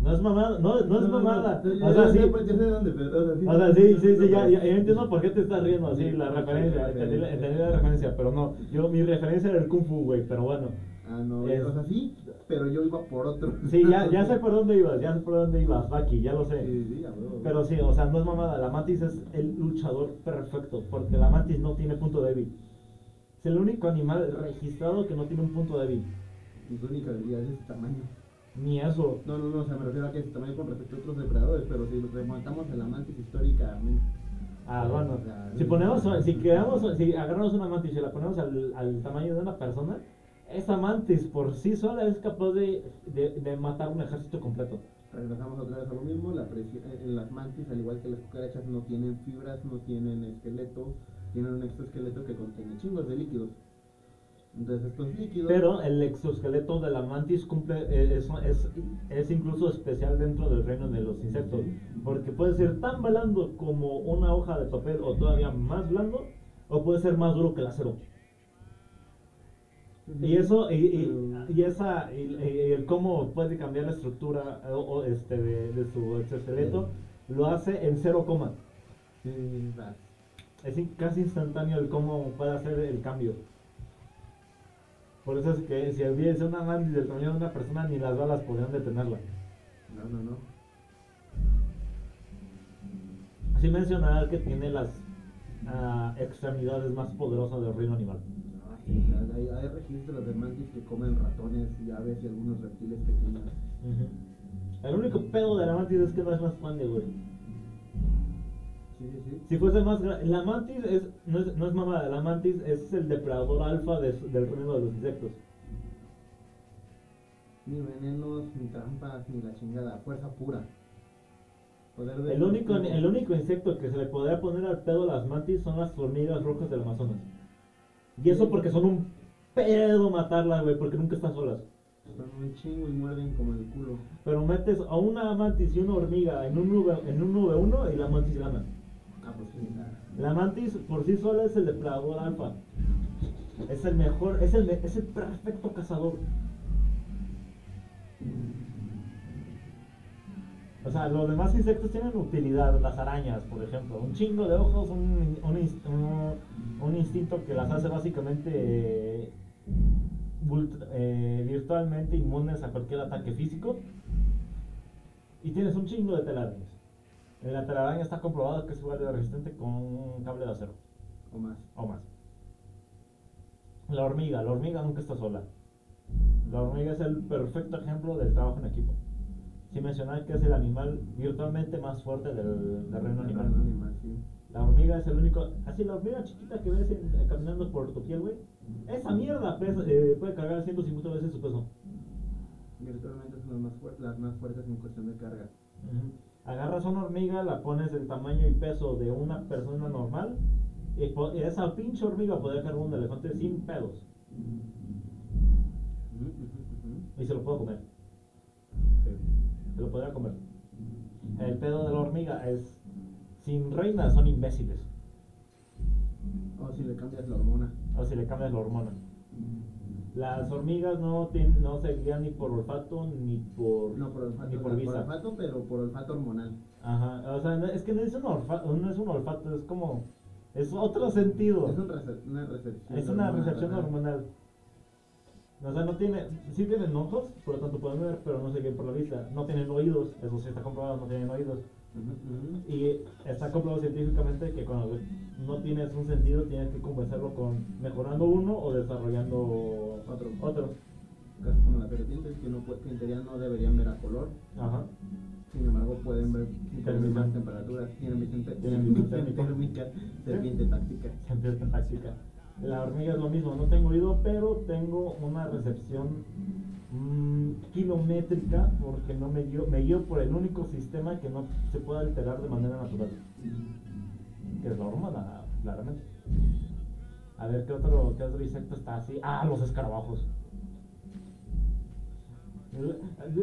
No es mamada, no, no es mamada. O sea, sí. pues, o sea, sí. Sí, sí, ya, ya, ya entiendo por qué te estás riendo así, la referencia, entendí la referencia, pero no, yo, mi referencia era el Kung Fu, güey, pero bueno. Ah, no, Es- o sea, sí, pero yo iba por otro. Sí, ya, ya <laughs> sé por dónde ibas, ya sé por dónde ibas, Baki, ya lo sé. Sí, sí. Pero sí, o sea, no es mamada, la mantis es el luchador perfecto, porque la mantis no tiene punto débil. Es el único animal registrado que no tiene un punto débil. Y su única habilidad es su tamaño. Ni eso. No, no, no, o sea, me refiero a que es tamaño con respecto a otros depredadores, pero si remontamos a la mantis históricamente. Ah, bueno, O sea, si ponemos, si creamos, si agarramos una mantis y la ponemos al, al tamaño de una persona, esa mantis por sí sola es capaz de, de, de matar un ejército completo. Regresamos otra vez a lo mismo, la eh, las mantis, al igual que las cucarachas, no tienen fibras, no tienen esqueleto, tienen un exoesqueleto que contiene chingos de líquidos. Entonces estos líquidos... Pero el exoesqueleto de la mantis cumple, eh, es, es, es incluso especial dentro del reino de los insectos, porque puede ser tan blando como una hoja de papel o todavía más blando, o puede ser más duro que el acero. Y eso, y, y, y esa, y, y el cómo puede cambiar la estructura o, o, este, de, de su exoesqueleto, lo hace en cero coma. Va. Es casi instantáneo el cómo puede hacer el cambio. Por eso es que si hubiese una mantis del tamaño de una persona, ni las balas podrían detenerla. No, no, no. Sin mencionar que tiene las ah, extremidades más poderosas del reino animal. Hay, hay registros de mantis que comen ratones y aves y algunos reptiles pequeños. El único pedo de la mantis es que no es más grande, güey. Sí, sí, sí. Si fuese más grande, la mantis es, no es, no es mamada, la mantis es el depredador alfa de del reino de los insectos. Ni venenos, ni trampas, ni la chingada, fuerza pura. Poder de El único, el único insecto que se le podría poner al pedo a las mantis son las hormigas rojas del Amazonas. Y eso porque son un pedo matarlas, güey, porque nunca están solas. Son un chingo y muerden como el culo. Pero metes a una mantis y una hormiga en un nube, en un nube uno y la mantis gana. Ah, pues sí, nada. La mantis por sí sola es el depredador alfa. Es el mejor, es el, es el perfecto cazador. O sea, los demás insectos tienen utilidad, las arañas, por ejemplo. Un chingo de ojos, un, un, ins- un- un instinto que las hace básicamente eh, eh, virtualmente inmunes a cualquier ataque físico. Y tienes un chingo de telarañas. La telaraña está comprobado que es igual de resistente con un cable de acero O más. o más. La hormiga, la hormiga nunca está sola. La hormiga es el perfecto ejemplo del trabajo en equipo. Sin mencionar que es el animal virtualmente más fuerte del, del reino animal. Animal, sí. La hormiga es el único. Así, la hormiga chiquita que ves en- eh, caminando por tu piel, güey. Esa mierda pesa- eh, puede cargar 150 veces su peso. Virtualmente son las más, fuer- las más fuertes en cuestión de carga. Agarras una hormiga, la pones del tamaño y peso de una persona normal. Y, esa pinche hormiga podría cargar un elefante sin pedos. Y se lo puedo comer. Sí. Se lo podría comer. El pedo de la hormiga es. Sin reina son imbéciles. O si le cambias la hormona. O si le cambias la hormona. Las hormigas no, tienen, no se guían ni por olfato ni por, No por olfato, ni por no, vista. olfato, pero por olfato hormonal. Ajá, o sea, es que no es un olfato, no es un olfato, es como, es otro sentido. Es un una recepción. Es una hormonal, recepción hormonal. O sea, no tiene, sí tienen ojos, por lo tanto pueden ver, pero no se guían por la vista. No tienen oídos, eso sí está comprobado, no tienen oídos. Y está comprobado científicamente que cuando no tienes un sentido tienes que compensarlo con mejorando uno o desarrollando Otro. otro. Casi como las serpientes que, no, que en teoría no deberían ver a color. Ajá. Sin embargo, pueden ver temperaturas. Tienen visión, <laughs> térmica. serpiente táctica. Es táctica. La hormiga es lo mismo, no tengo oído, pero tengo una recepción mm, kilométrica porque no me guío, me guío por el único sistema que no se puede alterar de manera natural, que es la hormona, claramente. A ver, ¿qué otro, qué otro insecto está así? Ah, los escarabajos.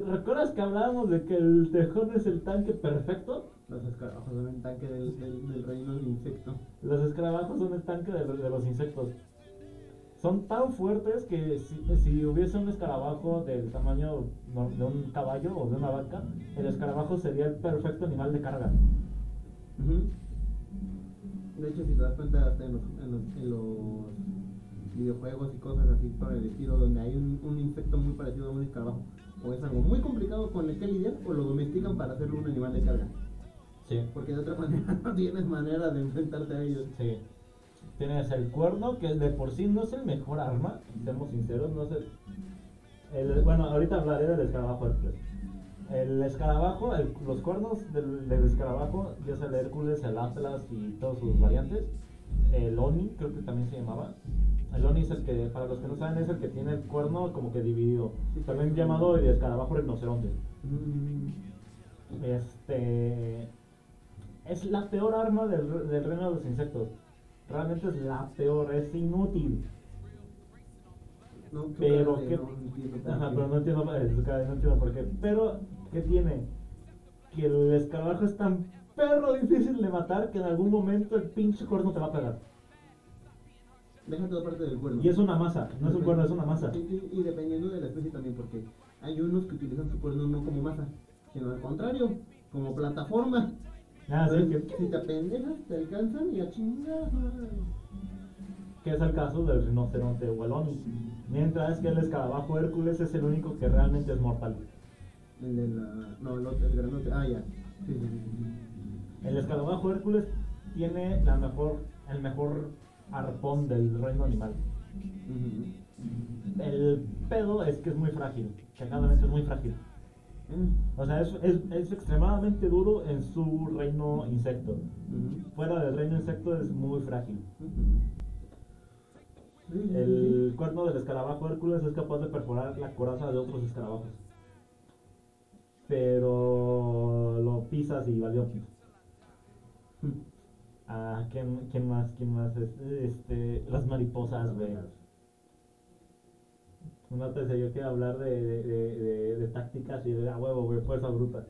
¿Recuerdas que hablábamos de que el tejón es el tanque perfecto? Los escarabajos son el tanque del, del, del reino del insecto. Los escarabajos son el tanque de, de los insectos. Son tan fuertes que si, si hubiese un escarabajo del tamaño de un caballo o de una vaca, el escarabajo sería el perfecto animal de carga. De hecho, si te das cuenta, hasta en los, en los, en los videojuegos y cosas así por el estilo, donde hay un, un insecto muy parecido a un escarabajo, o es algo muy complicado con el que lidiar, o lo domestican para hacerlo un animal de carga. Sí. Porque de otra <laughs> manera no tienes manera de enfrentarte a ellos. Sí. Tienes el cuerno, que de por sí no es el mejor arma, seamos sinceros, no sé. El, bueno, ahorita hablaré del escarabajo Hércules. El escarabajo, el- los cuernos del, del escarabajo, ya sea el Hércules, el Atlas y todas sus variantes. El Oni, creo que también se llamaba. El Oni es el que, para los que no saben, es el que tiene el cuerno como que dividido. También llamado el escarabajo rinoceronte. Mm, Este. Es la peor arma del, del reino de los insectos. Realmente es la peor, es inútil. No, Pero qué. no entiendo Ajá, pero no entiendo, no entiendo por qué. Pero, ¿qué tiene? Que el escarabajo es tan perro difícil de matar que en algún momento el pinche cuerno te va a pegar. Deja toda parte del cuerno. Y es una masa, no es un cuerno, es una masa. Y, y- y dependiendo de la especie también, porque hay unos que utilizan su cuerno no como masa, sino al contrario, como plataforma. Ah, sí, que, Si te apendejas, te alcanzan y a chingar. que es el caso del rinoceronte Oni. Mientras que el escarabajo Hércules es el único que realmente es mortal. El de la. No, el otro, el grandote. Ah, ya. Sí, sí, sí, sí. El escarabajo Hércules tiene la mejor, el mejor arpón del reino animal. El pedo es que es muy frágil, cagadamente es muy frágil. Eh, O sea, es, es, es extremadamente duro en su reino insecto. Fuera del reino insecto es muy frágil. El cuerno del escarabajo Hércules es capaz de perforar la coraza de otros escarabajos. Pero lo pisas y valió. sí. Ah, ¿quién, quién más? ¿Quién más? Este, este, las mariposas, güey. No te sé, yo quiero hablar de, de, de, de- de tácticas y de a huevo, güey, fuerza bruta.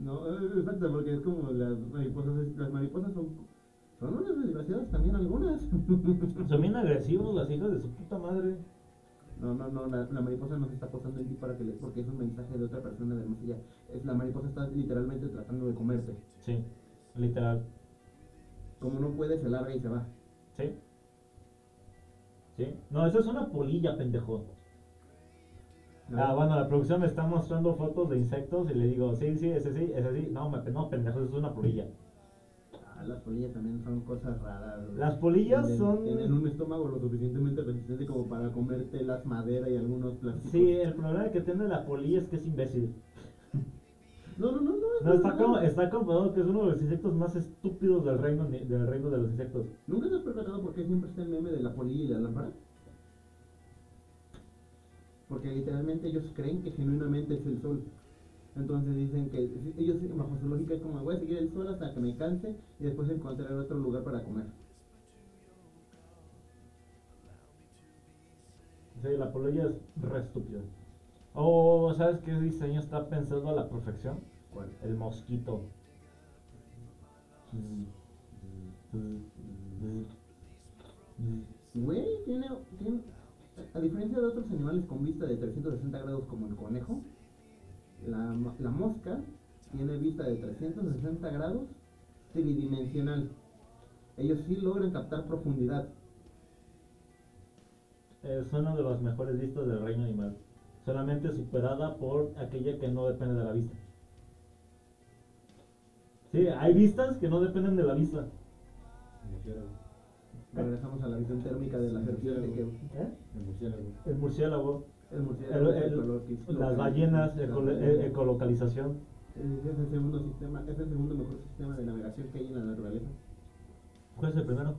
No, eh, exacto, porque es como las mariposas. Las mariposas son. Son unas desgraciadas también algunas. <laughs> Son bien agresivos las hijas de su puta madre. No, no, no, la, la mariposa no se está posando en ti para que le, porque es un mensaje de otra persona del más allá. Es, la mariposa está literalmente tratando de comerte. Sí, literal. Como no puede, se larga y se va. ¿Sí? ¿Sí? No, eso es una polilla, pendejo. Ah, bueno, la producción me está mostrando fotos de insectos y le digo, sí, sí, ese sí, ese sí. No, me, no pendejo, eso es una polilla. Ah, las polillas también son cosas raras. Las polillas Tienen- son... Tienen un estómago lo suficientemente resistente como para comerte las maderas y algunos plásticos. Sí, el problema que tiene la polilla es que es imbécil. No, no, no, no. No, está, como, está comprobado que es uno de los insectos más estúpidos del reino, del reino de los insectos. ¿Nunca te has percatado por qué siempre está el meme de la polilla y la lámpara? Porque literalmente ellos creen que genuinamente es el sol. Entonces dicen que ellos bajo su lógica es como voy a seguir el sol hasta que me canse y después encontrar otro lugar para comer. Sí, la polilla es re estúpida. Oh, ¿sabes qué diseño está pensado a la perfección? ¿Cuál? El mosquito. Güey, tiene, tiene, a diferencia de otros animales con vista de 360 grados como el conejo, la, mo- la mosca tiene vista de 360 grados tridimensional. Ellos sí logran captar profundidad. Es una de las mejores vistas del reino animal. Solamente superada por aquella que no depende de la vista. Sí, hay vistas que no dependen de la vista. Regresamos a la visión térmica de la serpiente que ¿Eh? El murciélago. El murciélago, el murciélago el- el el- las ballenas, Las eco- ballenas. e- ecolocalización. Es es el segundo sistema, es el segundo mejor sistema de navegación que hay en la naturaleza. ¿Cuál es el primero?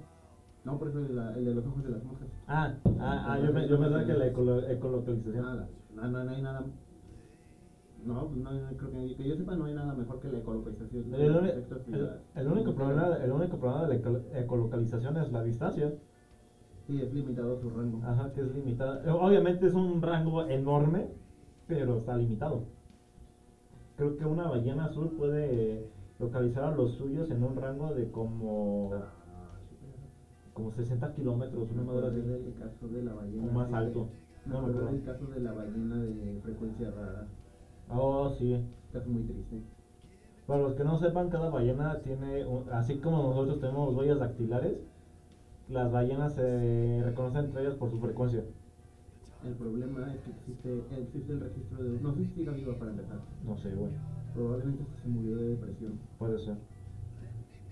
No, por eso el, la- el de los ojos de las moscas. Ah, ah, ah yo, me, yo pensaba que la ecolo- ecolocalización. Nada, no, no, no hay nada. No, pues no, no creo que, que yo sepa, no hay nada mejor que la ecolocalización. El, el- la- el único problema, el único problema de la eco- ecolocalización es la distancia. Sí, es limitado su rango. Ajá, que es limitada. Eh, Obviamente es un rango enorme, pero está limitado. Creo que una ballena azul puede localizar a los suyos en un rango de como, como 60 kilómetros, una acordé así. del caso de la ballena. O más alto. No acuerdo. del caso de la ballena de frecuencia rara. Oh, sí. Caso muy triste. Para los que no sepan, cada ballena tiene, un- así como nosotros tenemos huellas dactilares, las ballenas se reconocen entre ellas por su frecuencia. El problema es que existe, existe el registro de. No sé si siga viva para empezar. No sé, güey. Probablemente se murió de depresión. Puede ser.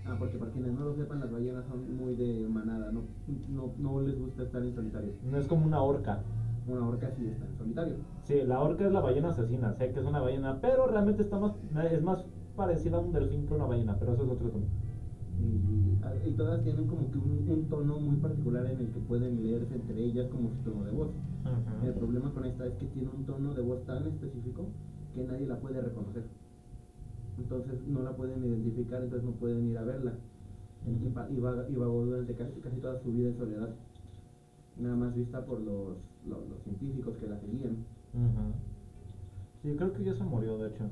Ah, porque para quienes no lo sepan, las ballenas son muy de manada. No, no, no les gusta estar en solitario. No es como una orca. Una orca sí está en solitario. Sí, la orca es la ballena asesina, sé que es una ballena, pero realmente está más, es más parecida a un delfín que una ballena, pero eso es otro tema. Y, y todas tienen como que un, un tono muy particular en el que pueden leerse entre ellas como su tono de voz. El problema con esta es que tiene un tono de voz tan específico que nadie la puede reconocer. Entonces no la pueden identificar, entonces no pueden ir a verla. Y, pa- y va- y vagó durante casi, casi toda su vida en soledad. Nada más vista por los, los, los científicos que la seguían. Ujú. Sí, creo que ya se murió, de hecho.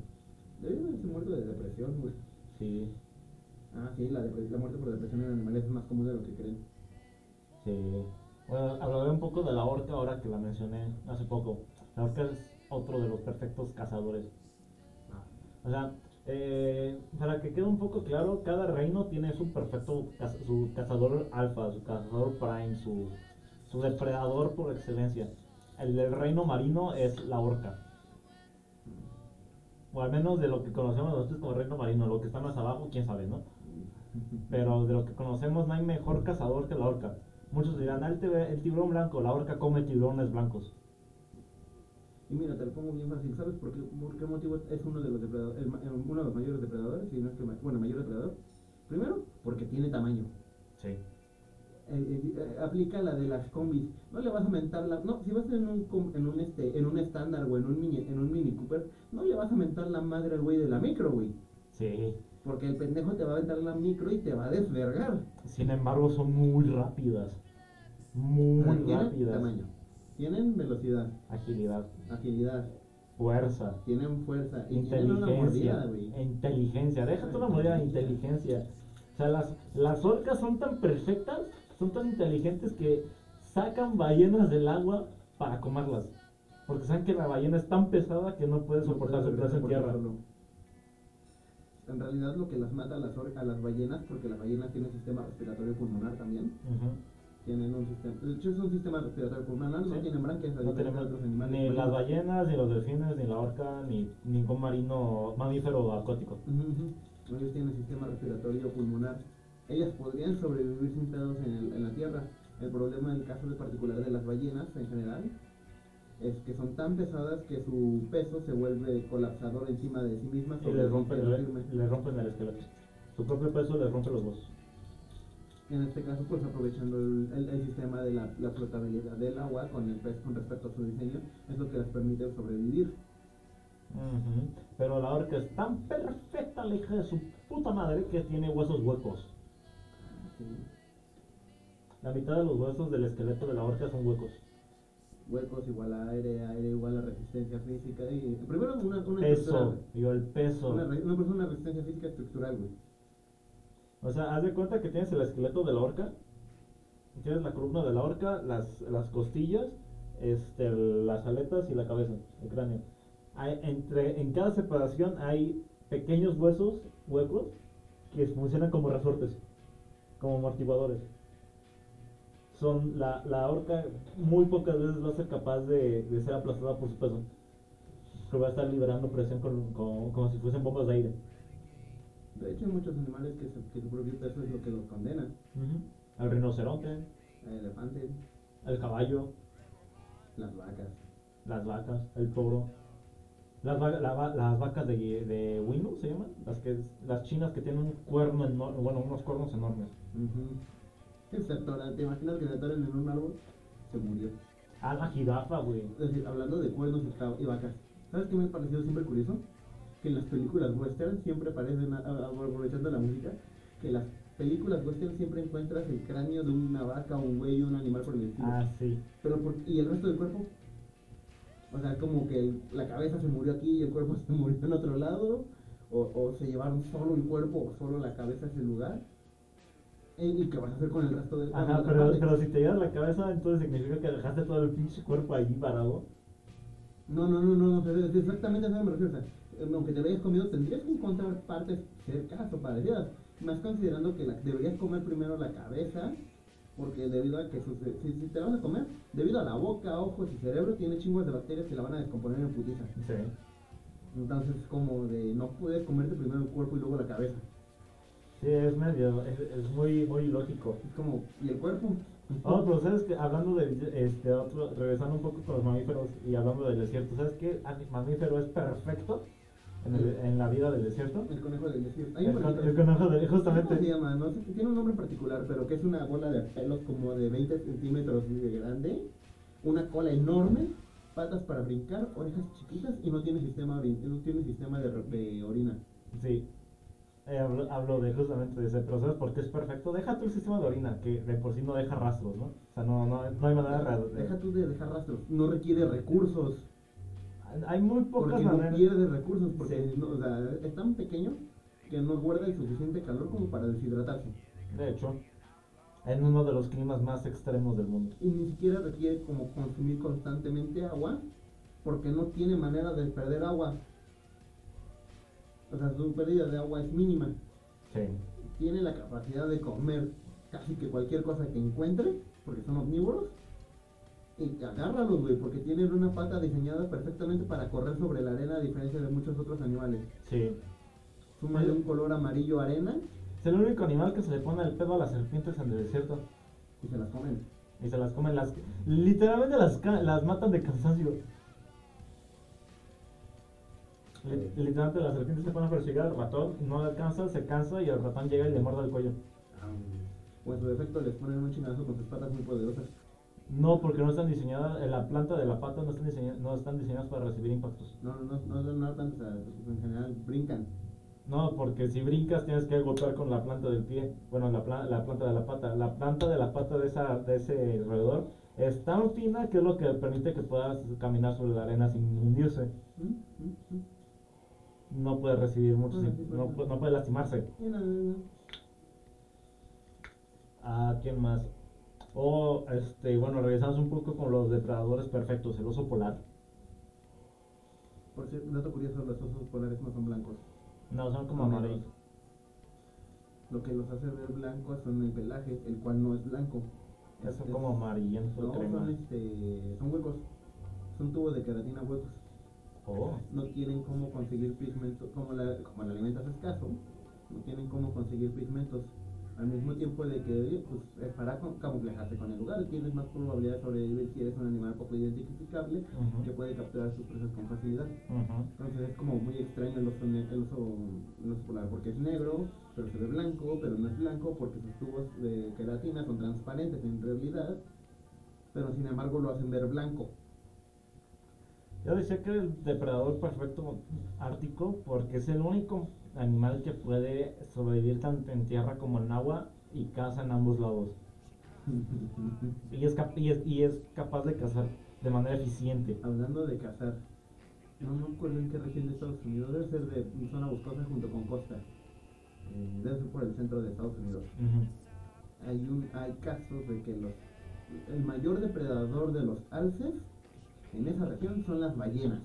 Debe haberse muerto de depresión, güey. Sí, Ah, sí, la, la muerte por depresión en animales es más común de lo que creen. sí. Bueno, hablaré un poco de la orca ahora que la mencioné hace poco. La orca es otro de los perfectos cazadores. O sea, eh, para que quede un poco claro, cada reino tiene su perfecto, su cazador alfa, su cazador prime, su, su depredador por excelencia. El del reino marino es la orca. O al menos de lo que conocemos nosotros como reino marino, lo que está más abajo, quién sabe, ¿no? Pero de lo que conocemos no hay mejor cazador que la orca. Muchos dirán, ah, el, el tiburón blanco, la orca come tiburones blancos. Y mira, te lo pongo bien fácil. ¿Sabes por qué, por qué motivo es uno de los depredadores, el uno de los mayores depredadores? Si no es que, bueno, mayor depredador. Primero, porque tiene tamaño. Sí. Eh, eh, eh, aplica la de las combis. No le vas a mentar la. No, si vas en un, en un este, en un estándar o en un mini, en un mini Cooper, no le vas a mentar la madre al güey de la micro, güey. Sí. Porque el pendejo te va a aventar la micro y te va a desvergar. Sin embargo, son muy rápidas. Muy Tienen rápidas. tamaño. Tienen velocidad, Agilidad, agilidad, fuerza, tienen fuerza y tienen una mordida, inteligencia. güey. Inteligencia, déjate una mordida de inteligencia. O sea, las, las orcas son tan perfectas, son tan inteligentes que sacan ballenas del agua para comerlas. Porque saben que la ballena es tan pesada que no puede No soportar su peso en tierra. solo. En realidad lo que las mata a las, a las ballenas, porque las ballenas tienen sistema respiratorio pulmonar también, tienen un sistema, de hecho es un sistema respiratorio pulmonar, no Sí. tienen branquias, No tenemos otros animales. ni las ballenas, ni los delfines, ni la orca, ni ningún marino mamífero acuático. Ujú. Ellos tienen sistema respiratorio pulmonar. Ellas podrían sobrevivir sin pedos en, el- en la tierra. El problema en el caso de particular de las ballenas en general es que son tan pesadas que su peso se vuelve colapsador encima de sí mismas Y le rompen, le, el esqueleto. Su propio peso le rompe los huesos. En este caso, pues aprovechando el, el- el sistema de la, la flotabilidad del agua con, el pez, con respecto a su diseño, es lo que les permite sobrevivir. Pero la orca es tan perfecta, la hija de su puta madre, que tiene huesos huecos. La mitad de los huesos del esqueleto de la orca son huecos. Huecos igual a aire, aire igual a resistencia física. Y, primero una, una Peso, digo, el peso. Una, una persona resistencia física estructural, güey. O sea, haz de cuenta que tienes el esqueleto de la orca, tienes la columna de la orca, las, las costillas, este, las aletas y la cabeza, el cráneo. Hay, entre, en cada separación hay pequeños huesos, huecos, que funcionan como resortes, como amortiguadores. Son la, la orca muy pocas veces va a ser capaz de, de ser aplastada por su peso. Que va a estar liberando presión con, con- como si fuesen bombas de aire. De hecho, hay muchos animales que, su- que su propio peso es lo que los condena. El rinoceronte, El elefante, el caballo, las vacas. las vacas, el toro. Las, va- la va- las vacas de, de Winu se llaman, las que las chinas que tienen un cuerno enorme, bueno, unos cuernos enormes. Se atoran, ¿te imaginas que se atoran en un árbol? Se murió. Ah, la jirafa, güey. Es decir, hablando de cuernos y, vacas, ¿sabes qué me ha parecido siempre curioso? Que en las películas western siempre aparecen, aprovechando la música, que en las películas western siempre encuentras el cráneo de una vaca, un güey, un animal por el estilo. Ah, sí. Pero por- ¿Y el resto del cuerpo? O sea, como que el- la cabeza se murió aquí y el cuerpo <laughs> se murió en otro lado, o, o se llevaron solo el cuerpo o solo la cabeza a ese lugar. ¿Y, qué vas a hacer con el resto del Ajá, pero, pero si te llevas la cabeza, entonces significa que dejaste todo el pinche cuerpo allí parado. No, no, no, no, no, exactamente a eso me refiero. O sea, eh, aunque te lo hayas comido, tendrías que encontrar partes cercanas o parecidas. Más considerando que la, deberías comer primero la cabeza, porque debido a que sus- si, si te vas a comer, debido a la boca, ojos y cerebro, tiene chingos de bacterias que la van a descomponer en putiza. Sí. Entonces es como de no puedes comerte primero el cuerpo y luego la cabeza. Sí, es medio, es, es muy, muy lógico. Es como, ¿y el cuerpo? Oh, pero sabes que hablando de este otro, regresando un poco con los mamíferos y hablando del desierto, ¿sabes qué mamífero es perfecto en, el- en la vida del desierto? El conejo del desierto. Hay El, un con- perrito- el conejo de, ¿Cómo se justamente. llama? No sé, tiene un nombre particular, pero que es una bola de pelos como de 20 centímetros de grande, una cola enorme, patas para brincar, orejas chiquitas y no tiene sistema, no tiene sistema de, de orina. Sí. Eh, hablo, hablo de justamente de ese, pero ¿sabes por qué es perfecto? Deja tú el sistema de orina, que de por sí no deja rastros, ¿no? O sea, no, no, no hay manera de- Deja tú de dejar rastros, no requiere recursos, Hay muy pocas porque no maneras... pierde recursos, porque Sí. no, o sea, es tan pequeño que no guarda el suficiente calor como para deshidratarse. De hecho, en uno de los climas más extremos del mundo. y ni siquiera requiere como consumir constantemente agua porque no tiene manera de perder agua. O sea, su pérdida de agua es mínima. Sí. Tiene la capacidad de comer casi que cualquier cosa que encuentre, porque son omnívoros. Y agárralos, güey, porque tienen una pata diseñada perfectamente para correr sobre la arena a diferencia de muchos otros animales. Sí. Súmale un color amarillo arena Es el único animal que se le pone el pedo a las serpientes en el desierto. y se las comen. Y se las comen las... Literalmente las, las matan de cansancio. Li- Literalmente la serpiente se pone a perseguir al ratón, no le alcanza, se cansa y el ratón llega y le muerde el cuello. O en su defecto les ponen un chingazo con sus patas muy poderosas. No, porque no están diseñadas, en la planta de la pata no están, diseñadas, no están diseñadas para recibir impactos. No, no, no, no, no tanto, o sea, en general brincan. No, porque si brincas tienes que golpear con la planta del pie, bueno, la, pla- la planta de la pata. La planta de la pata de, esa, de ese roedor es tan fina que es lo que permite que puedas caminar sobre la arena sin hundirse. ¿Mm? ¿Mm? ¿Mm? No puede recibir sí, no, pues, no puede lastimarse. ¿A quién más? O, este, bueno, regresamos un poco con los depredadores perfectos, el oso polar. Por cierto, dato curioso, los osos polares no son blancos. No, son como amarillos. Lo que los hace ver blancos son el pelaje, el cual no es blanco. Ya Es- son es- como amarillentos, No, crema. son, este, son huecos. Son tubos de queratina huecos. Oh, No tienen cómo conseguir pigmentos, como, la, como el alimento es escaso, no tienen cómo conseguir pigmentos. Al mismo tiempo de que pues, es para camuflajarse con el lugar, tienes más probabilidad de sobrevivir si eres un animal poco identificable que puede capturar sus presas con facilidad. Entonces es como muy extraño el oso, el oso, el oso polar porque es negro, pero se ve blanco, pero no es blanco porque sus tubos de queratina son transparentes en realidad, pero sin embargo lo hacen ver blanco. Yo decía que el depredador perfecto ártico porque es el único animal que puede sobrevivir tanto en tierra como en agua y caza en ambos lados. <laughs> Y es, y es, y es capaz de cazar de manera eficiente. Hablando de cazar, no me acuerdo en qué región de Estados Unidos, debe ser de zona boscosa junto con costa. Eh, debe ser por el centro de Estados Unidos. Hay, un, hay casos de que los, el mayor depredador de los alces en esa región son las ballenas.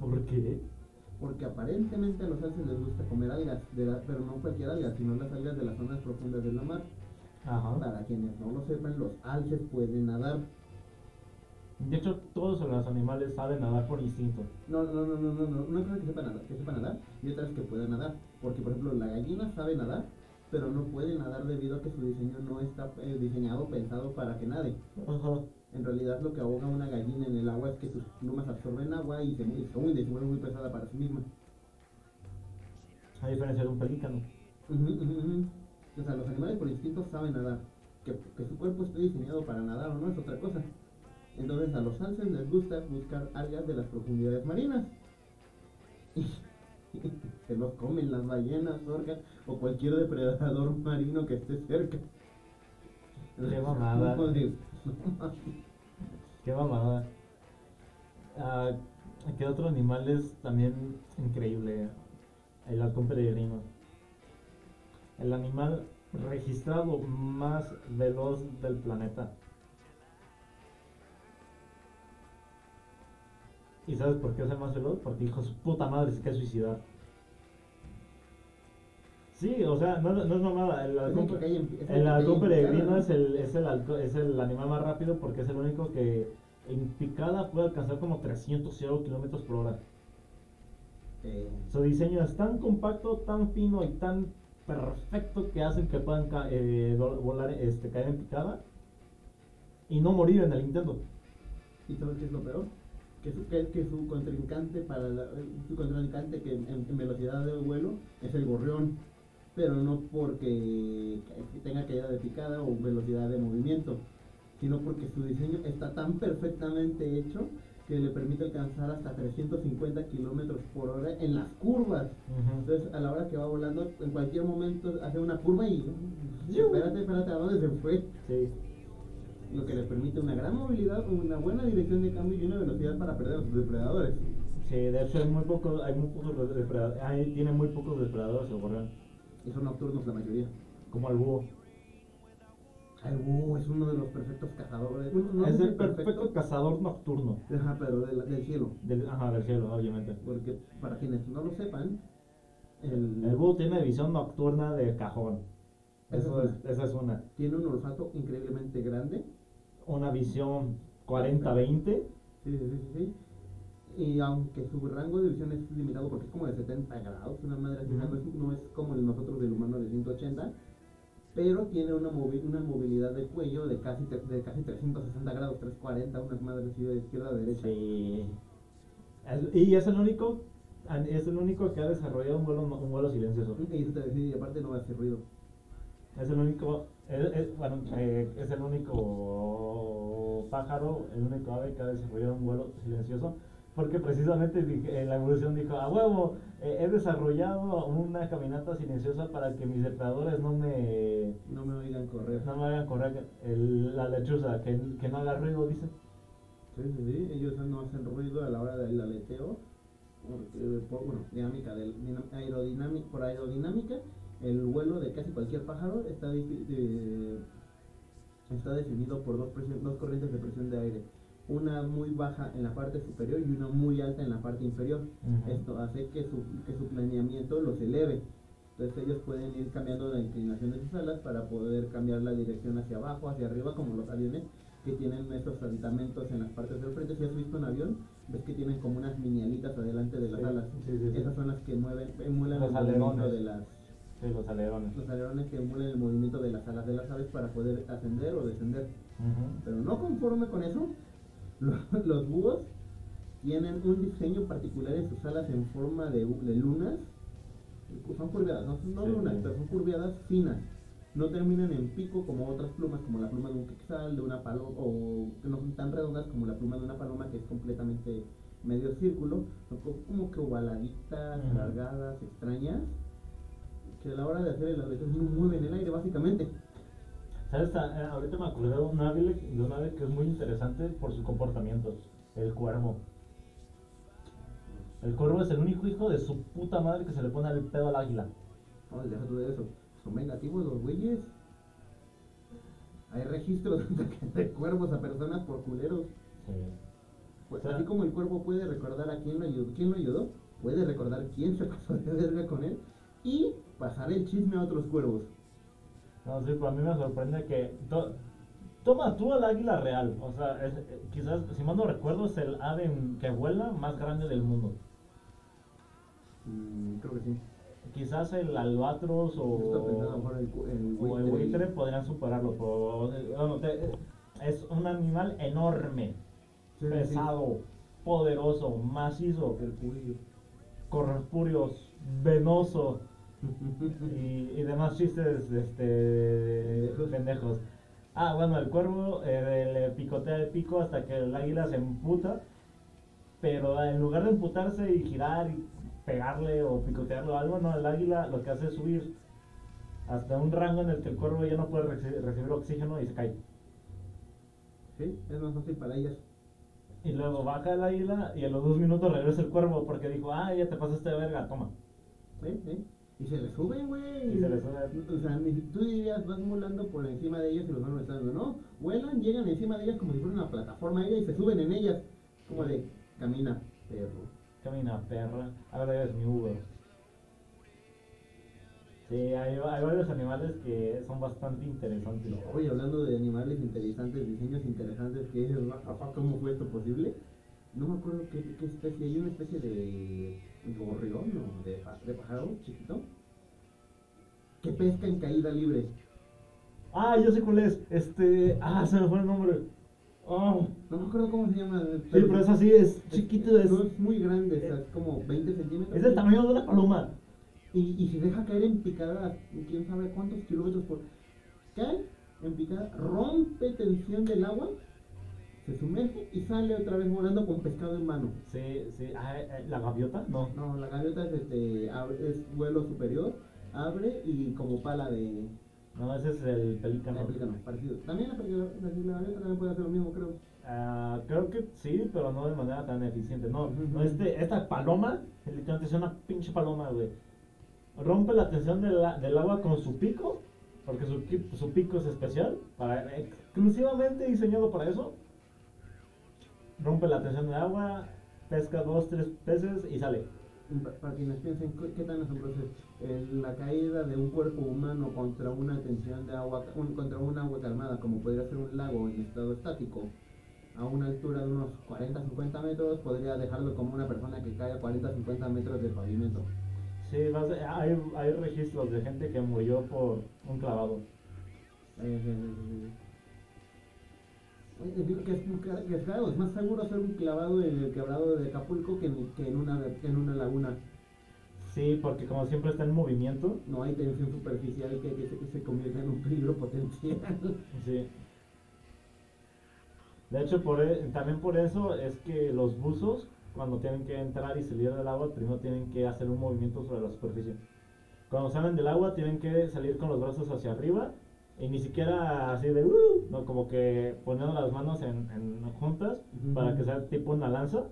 ¿Por qué? Porque aparentemente a los alces les gusta comer algas, de la- pero no cualquier alga, sino las algas de las zonas profundas de la mar. Ajá. Para quienes no lo sepan, los alces pueden nadar. De hecho, todos los animales saben nadar por instinto. No, no, no, no, no, no, una cosa es que sepa nadar, que sepa nadar y otra es que pueda nadar. Porque, por ejemplo, la gallina sabe nadar, pero no puede nadar debido a que su diseño no está eh, diseñado, pensado para que nade. Ajá. En realidad lo que ahoga una gallina en el agua es que sus plumas absorben agua y se, y se hunde se vuelve muy pesada para sí misma. A diferencia de un pelícano. Ujú, ujú. O sea, los animales por instinto saben nadar. Que, que su cuerpo esté diseñado para nadar o no es otra cosa. Entonces a los alces les gusta buscar algas de las profundidades marinas. Y <laughs> se los comen las ballenas, orcas o cualquier depredador marino que esté cerca. Qué mamada. <laughs> Qué mamada. Ah, ¿Qué otro animal es también increíble? El halcón peregrino. El animal registrado más veloz del planeta. ¿Y sabes por qué es el más veloz? Porque hijo su puta madre se quiere suicidar. Sí, o sea, no, no es mamada. El Es el halcón, en- es el halcón peregrino es el, es, el es animal más rápido porque es el único que en picada puede alcanzar como 300 kilómetros por hora. Eh, Su diseño es tan compacto, tan fino y tan perfecto que hacen que puedan ca- eh, vo- volar, este, caer en picada y no morir en el intento. ¿Y sabes qué es lo peor? Que su, que, que su contrincante para la- su contrincante que en, en velocidad de vuelo es el gorrión, pero no porque tenga caída de picada o velocidad de movimiento, sino porque su diseño está tan perfectamente hecho que le permite alcanzar hasta 350 kilómetros por hora en las curvas. Entonces, a la hora que va volando, en cualquier momento hace una curva y. Espérate, espérate, ¿a dónde se fue? Sí. lo que le permite una gran movilidad, una buena dirección de cambio y una velocidad para perder a sus depredadores. Sí, de hecho hay muy pocos, hay muy pocos depredadores, tiene muy pocos depredadores el gorrión, Y son nocturnos la mayoría. como el búho. El búho es uno de los perfectos cazadores. Bueno, no es el perfecto cazador nocturno. Ajá, pero del, del cielo. Del, ajá, del cielo, obviamente. Porque para quienes no lo sepan, el, El búho tiene visión nocturna de cajón. Esa Eso es es, esa es una. tiene un olfato increíblemente grande. Una visión 40-20. Sí, sí, sí, sí, sí. Y aunque su rango de visión es limitado porque es como de 70 grados, una madre así, sea, no, es, como el nosotros del humano de 180, pero tiene una, movi- una movilidad de cuello de casi, de casi 360 grados, 340, unas madres así de izquierda a derecha. Sí. Y es el único es el único que ha desarrollado un vuelo, un vuelo silencioso. Y aparte no hace ruido. Es el único, es, es- bueno, eh, es el único pájaro, el único ave que ha desarrollado un vuelo silencioso, porque precisamente en la evolución dijo, a huevo, eh, he desarrollado una caminata silenciosa para que mis depredadores no me, No me oigan correr. no me hagan correr el- la lechuza, que, que no haga ruido, dice. Sí, sí, sí, ellos no hacen ruido a la hora del aleteo, porque, por, bueno, dinámica del, aerodinámica, por aerodinámica, el vuelo de casi cualquier pájaro está, de- está definido por dos, presión- dos corrientes de presión de aire, una muy baja en la parte superior y una muy alta en la parte inferior. Ujú. Esto hace que su, que su planeamiento los eleve. Entonces ellos pueden ir cambiando la inclinación de sus alas para poder cambiar la dirección hacia abajo, hacia arriba, como los aviones que tienen estos aditamentos en las partes del frente. Si has visto un avión, ves que tienen como unas mini alitas adelante de las Sí, alas. sí, sí. Esas son las que mueven, emulan Los el movimiento alerones. de las Sí, los alerones. los alerones que emulan el movimiento de las alas de las aves para poder ascender o descender. Ujú. Pero no conforme con eso, los, <laughs> los búhos tienen un diseño particular en sus alas en forma de, de lunas. Son curviadas, no, no Sí, lunas, sí. pero son curviadas finas. No terminan en pico como otras plumas, como la pluma de un quetzal, de una paloma, o que no son tan redondas como la pluma de una paloma, que es completamente medio círculo. Son co- como que ovaladitas, Ujú. ¿Sabes? A- a- Ahorita me acordé de un ave, de un ave que es muy interesante por su comportamiento. El cuervo. El cuervo es el único hijo de su puta madre que se le pone el pedo al águila. No, deja tú de eso. Son vengativos los güeyes. Hay registros <laughs> de cuervos a personas por culeros. Sí. Pues, O sea- así como el cuervo puede recordar a quién lo ayudó, quién lo ayudó, puede recordar quién se <laughs> pasó de verga con él y pasar el chisme a otros cuervos. No, sí, pues a mí me sorprende que. to- toma tú al águila real. O sea, es- eh, quizás, si mal no recuerdo, es el ave que vuela más grande del mundo. Mm, creo que sí. Quizás el albatros o. El, el O el buitre. podrían superarlo, pero bueno, te- es un animal enorme, Sí, sí, pesado, poderoso, macizo, El cuello. corpúreos, venoso y, y demás chistes este, Pendejos. Ah, bueno, el cuervo eh, le picotea el pico hasta que el águila se emputa, pero en lugar de emputarse y girar y pegarle o picotearlo o algo, no, el águila lo que hace es subir hasta un rango en el que el cuervo ya no puede reci- recibir oxígeno y se cae. Sí, es más fácil para ellas. Y luego baja el águila y a los dos minutos regresa el cuervo porque dijo, ah, ya te pasaste de verga, toma. ¿Sí? ¿Sí? Y se le suben, güey. Y se le suben. O sea, tú dirías, vas volando por encima de ellas y los van molestando. No, vuelan, llegan encima de ellas como si fuera una plataforma aérea y se suben en ellas. Como de, camina, perro. Camina, perra. Ahora eres mi Uber. Sí, hay, hay varios animales que son bastante interesantes. Oye, hablando de animales interesantes, diseños interesantes, que "Rafa, ¿cómo fue esto posible? No me acuerdo qué, qué especie, hay una especie de gorrión o de, de pájaro chiquito que pesca en caída libre. Ah, yo sé cuál es. Este. Ah, se me fue el nombre. Oh. No me acuerdo cómo se llama. Sí, pero es así, es chiquito. Es, No es muy grande, es como 20 centímetros. es del tamaño de una paloma. Y, y se deja caer en picada, quién sabe cuántos kilómetros por. Cae en picada, rompe tensión del agua, se sumerge y sale otra vez volando con pescado en mano. Sí, sí. Ah, eh, ¿La gaviota? No. No, la gaviota es, este, es vuelo superior, abre y como pala de. No, ese es el pelícano. de pelícano, parecido. También la, la gaviota también puede hacer lo mismo, creo. Ah, creo que sí, pero no de manera tan eficiente. No, no este, esta paloma, literalmente es una pinche paloma, güey. Rompe la tensión del, a- del agua con su pico, porque su, pico es especial, para, exclusivamente diseñado para eso. Rompe la tensión del agua, pesca dos, tres peces y sale. Pa- Para quienes piensen qué tan asombroso es la caída de un cuerpo humano contra una tensión de agua, un- contra un agua calmada, como podría ser un lago en estado estático, a una altura de unos 40-50 metros, podría dejarlo como una persona que cae a 40-50 metros del pavimento. Sí, hay, hay registros de gente que murió por un clavado. Eh, eh, digo que es, claro, más seguro hacer un clavado en el quebrado de Acapulco que en, que en, una, que en una laguna. Sí, porque como siempre está en movimiento. No hay tensión superficial que, que se, que se convierta en un peligro potencial. Sí. De hecho, por e- también por eso es que los buzos, cuando tienen que entrar y salir del agua, primero tienen que hacer un movimiento sobre la superficie. Cuando salen del agua, tienen que salir con los brazos hacia arriba y ni siquiera así de, "Uh", no, como que poniendo las manos en, en juntas para que sea tipo una lanza,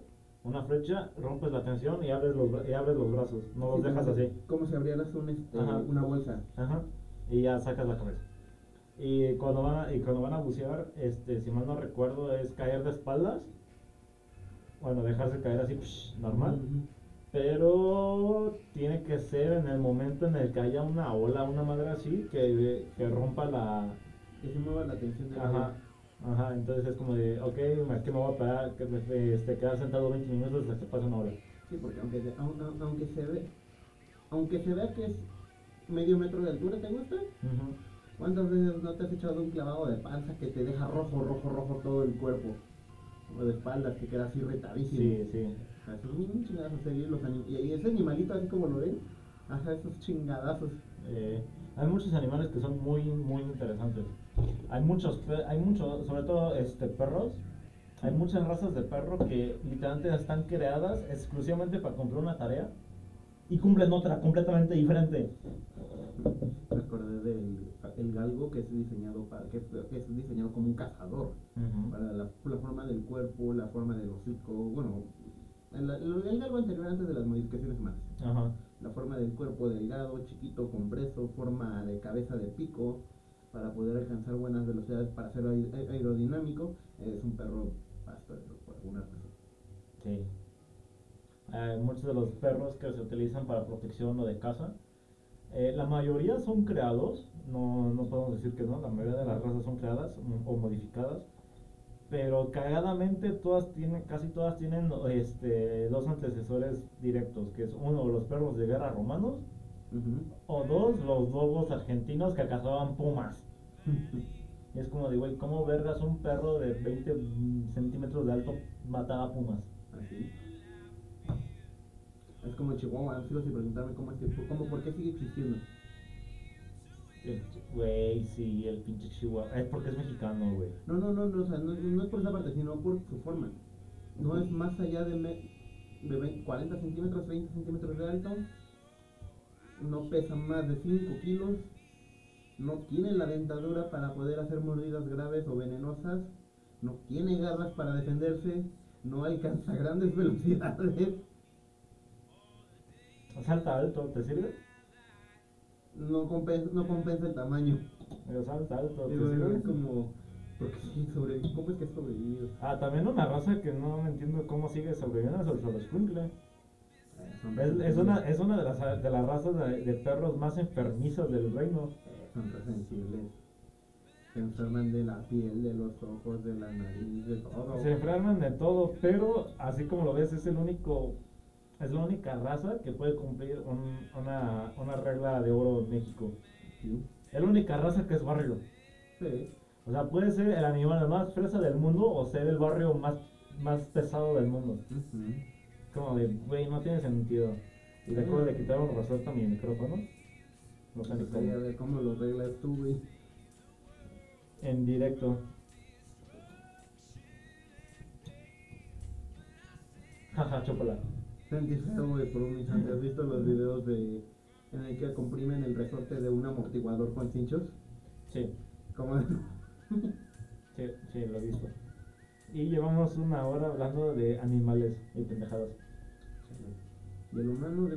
una flecha, rompes la tensión y abres los, y abres los brazos, no los Sí, dejas como- así. Como si abrieras un, este, una bolsa. Ajá. Y ya sacas la cabeza. Y cuando van a, y cuando van a bucear, este, si mal no recuerdo, es caer de espaldas. Bueno, dejarse caer así, psh, normal. Pero tiene que ser en el momento en el que haya una ola, una madre así, que, que rompa la... Que se mueva la tensión del Ajá. agua. Ajá, entonces es como de, ok, es que me voy a parar, que me, este, quedar sentado 20 minutos hasta que pase una hora. Sí, porque aunque, se- aun- aun- aunque se ve, aunque se vea que es medio metro de altura, ¿te gusta? Ujú. ¿Cuántas veces no te has echado un clavado de panza que te deja rojo, rojo, rojo todo el cuerpo? O de espaldas que quedas irritadísimo. Sí, sí. Seguir los anim- Y ese animalito, así como lo ven, hace esos chingadazos. Eh, hay muchos animales que son muy, muy interesantes. Hay muchos, hay muchos, sobre todo este, perros. Hay muchas razas de perro que literalmente están creadas exclusivamente para cumplir una tarea y cumplen otra completamente diferente. Me acordé del. el galgo que es diseñado para que, que es diseñado como un cazador para la, la forma del cuerpo la forma del hocico bueno el, el, el galgo anterior antes de las modificaciones humanas Ajá. la forma del cuerpo delgado chiquito compreso forma de cabeza de pico para poder alcanzar buenas velocidades para ser aer- aer- aerodinámico es un perro pastor por alguna razón Sí. Eh, muchos de los perros que se utilizan para protección o de caza, eh, la mayoría son creados, no, no podemos decir que no, la mayoría de las razas son creadas mm, o modificadas, pero cagadamente todas tienen, casi todas tienen este, dos antecesores directos, que es uno los perros de guerra romanos o dos los lobos argentinos que cazaban pumas. Y es como de, güey, ¿cómo vergas un perro de 20 centímetros de alto mataba pumas? Así. Es como Chihuahua, sigo sin preguntarme cómo es que, cómo, por qué sigue existiendo. Güey, sí, el pinche Chihuahua. Es porque es mexicano, güey. No, no, no, no, o sea, no, no es por esa parte, sino por su forma. No es más allá de, me- de 20 40 centímetros, 30 centímetros de alto. No pesa más de 5 kilos. No tiene la dentadura para poder hacer mordidas graves o venenosas. No tiene garras para defenderse. No alcanza grandes <laughs> velocidades. Salta alto, ¿te sirve? No compensa, no compensa el tamaño. Pero salta alto, ¿te Digo, sirve? es como. Porque sí. ¿Cómo es que ha sobrevivido? Ah, también una raza que no entiendo cómo sigue sobreviviendo es el Xoloscuincle. Son Es, es una, es una de las, de las razas de, de perros más enfermizas del reino. Son resensibles. Se enferman de la piel, de los ojos, de la nariz, de todo. Se enferman de todo, pero así como lo ves, es el único, es la única raza que puede cumplir un- una, una regla de oro en México. Sí. Es la única raza que es barrio. Sí. O sea, puede ser el animal más fresa del mundo o ser el barrio más, más pesado del mundo. Ujú. Como de, güey, no tiene sentido. Y le acabo de quitar un a mi micrófono. No sé Pues a cómo. lo arreglas tú, güey. En directo. Jaja, chópala. Sentí feo, güey, por un instante. ¿Has visto los videos de en el que comprimen el resorte de un amortiguador con cinchos? Sí, Como de... <laughs> sí, sí, lo he visto. Y llevamos una hora hablando de animales y pendejadas. Y el humano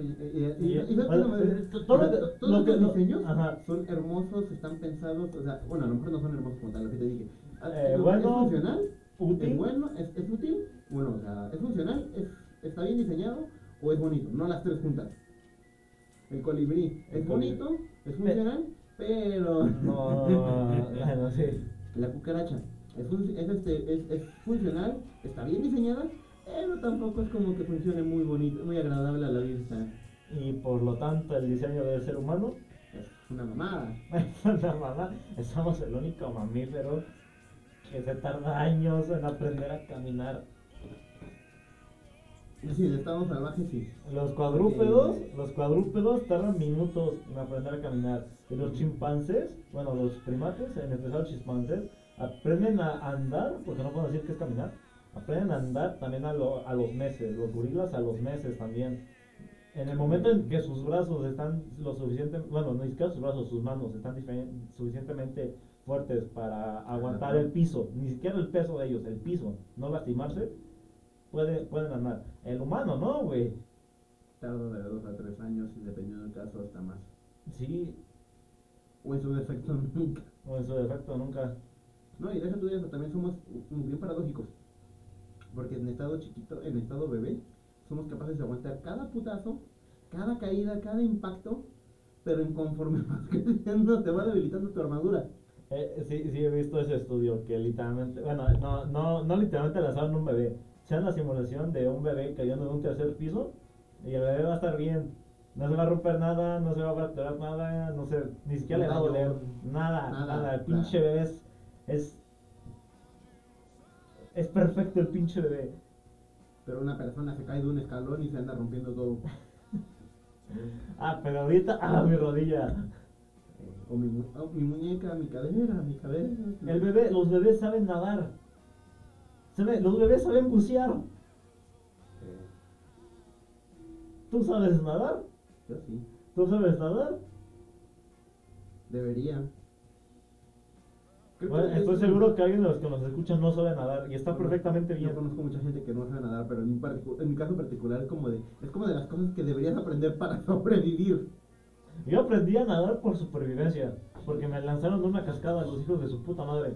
todos los lo- diseños ajá. son hermosos, están pensados, o sea, bueno, a lo mejor no son hermosos como tal, lo que te dije. Ah, Eh, ¿Es bueno, funcional? útil. ¿Es bueno? ¿Es, es útil? Bueno, o sea, ¿es funcional? ¿Es, ¿Está bien diseñado? ¿O es bonito? No las tres juntas. El colibrí es bonito, es funcional, pero... No, <laughs> sí. La cucaracha es, es, este, es, es funcional, está bien diseñada, pero tampoco es como que funcione muy bonito, muy agradable a la vista. Y por lo tanto, el diseño del ser humano Es una mamada. <laughs> es una mamá. Somos el único mamífero que se tarda años en aprender a caminar. Si de estado salvaje, sí. Los cuadrúpedos, los cuadrúpedos tardan minutos en aprender a caminar. Y los chimpancés, bueno, los primates, en especial los chimpancés, aprenden a andar, porque no puedo decir que es caminar, aprenden a andar también a, lo- a los meses. Los gorilas a los meses también. En el momento en que sus brazos están lo suficiente, bueno, ni siquiera sus brazos, sus manos están suficientemente fuertes para aguantar el piso, ni siquiera el peso de ellos, el piso, no lastimarse, puede, pueden andar. El humano, no, güey. Tarda de 2 a 3 años y dependiendo del caso hasta más. Sí, O en su defecto <laughs> nunca. o en su defecto nunca. No, y deja tú de eso, también somos muy bien paradójicos. Porque en estado chiquito, en estado bebé, somos capaces de aguantar cada putazo, cada caída, cada impacto, pero en conforme <laughs> vas creciendo te va debilitando tu armadura. Eh, sí, sí, he visto ese estudio que literalmente, bueno, no, no, no literalmente lanzaron un bebé, sean la simulación de un bebé cayendo de un tercer piso y el bebé va a estar bien. No se va a romper nada, no se va a fracturar nada, no sé, ni siquiera le va a doler nada, nada, nada. El pinche bebé es, es, es perfecto el pinche bebé. Pero una persona se cae de un escalón y se anda rompiendo todo. <laughs> Ah, pero ahorita, ah, mi rodilla. O mi, oh, mi muñeca, mi cadera, mi cabeza. El bebé, los bebés saben nadar. Sabe- Los bebés saben bucear. ¿Tú sabes nadar? yo sí. ¿Tú sabes nadar? Debería. Bueno, estoy es- seguro que alguien de los que nos escuchan no sabe nadar y está perfectamente bien. Yo conozco mucha gente que no sabe nadar, pero en mi, en mi caso particular es como de es como de las cosas que deberías aprender para <laughs> sobrevivir. Yo aprendí a nadar por supervivencia, porque me lanzaron de una cascada los hijos de su puta madre.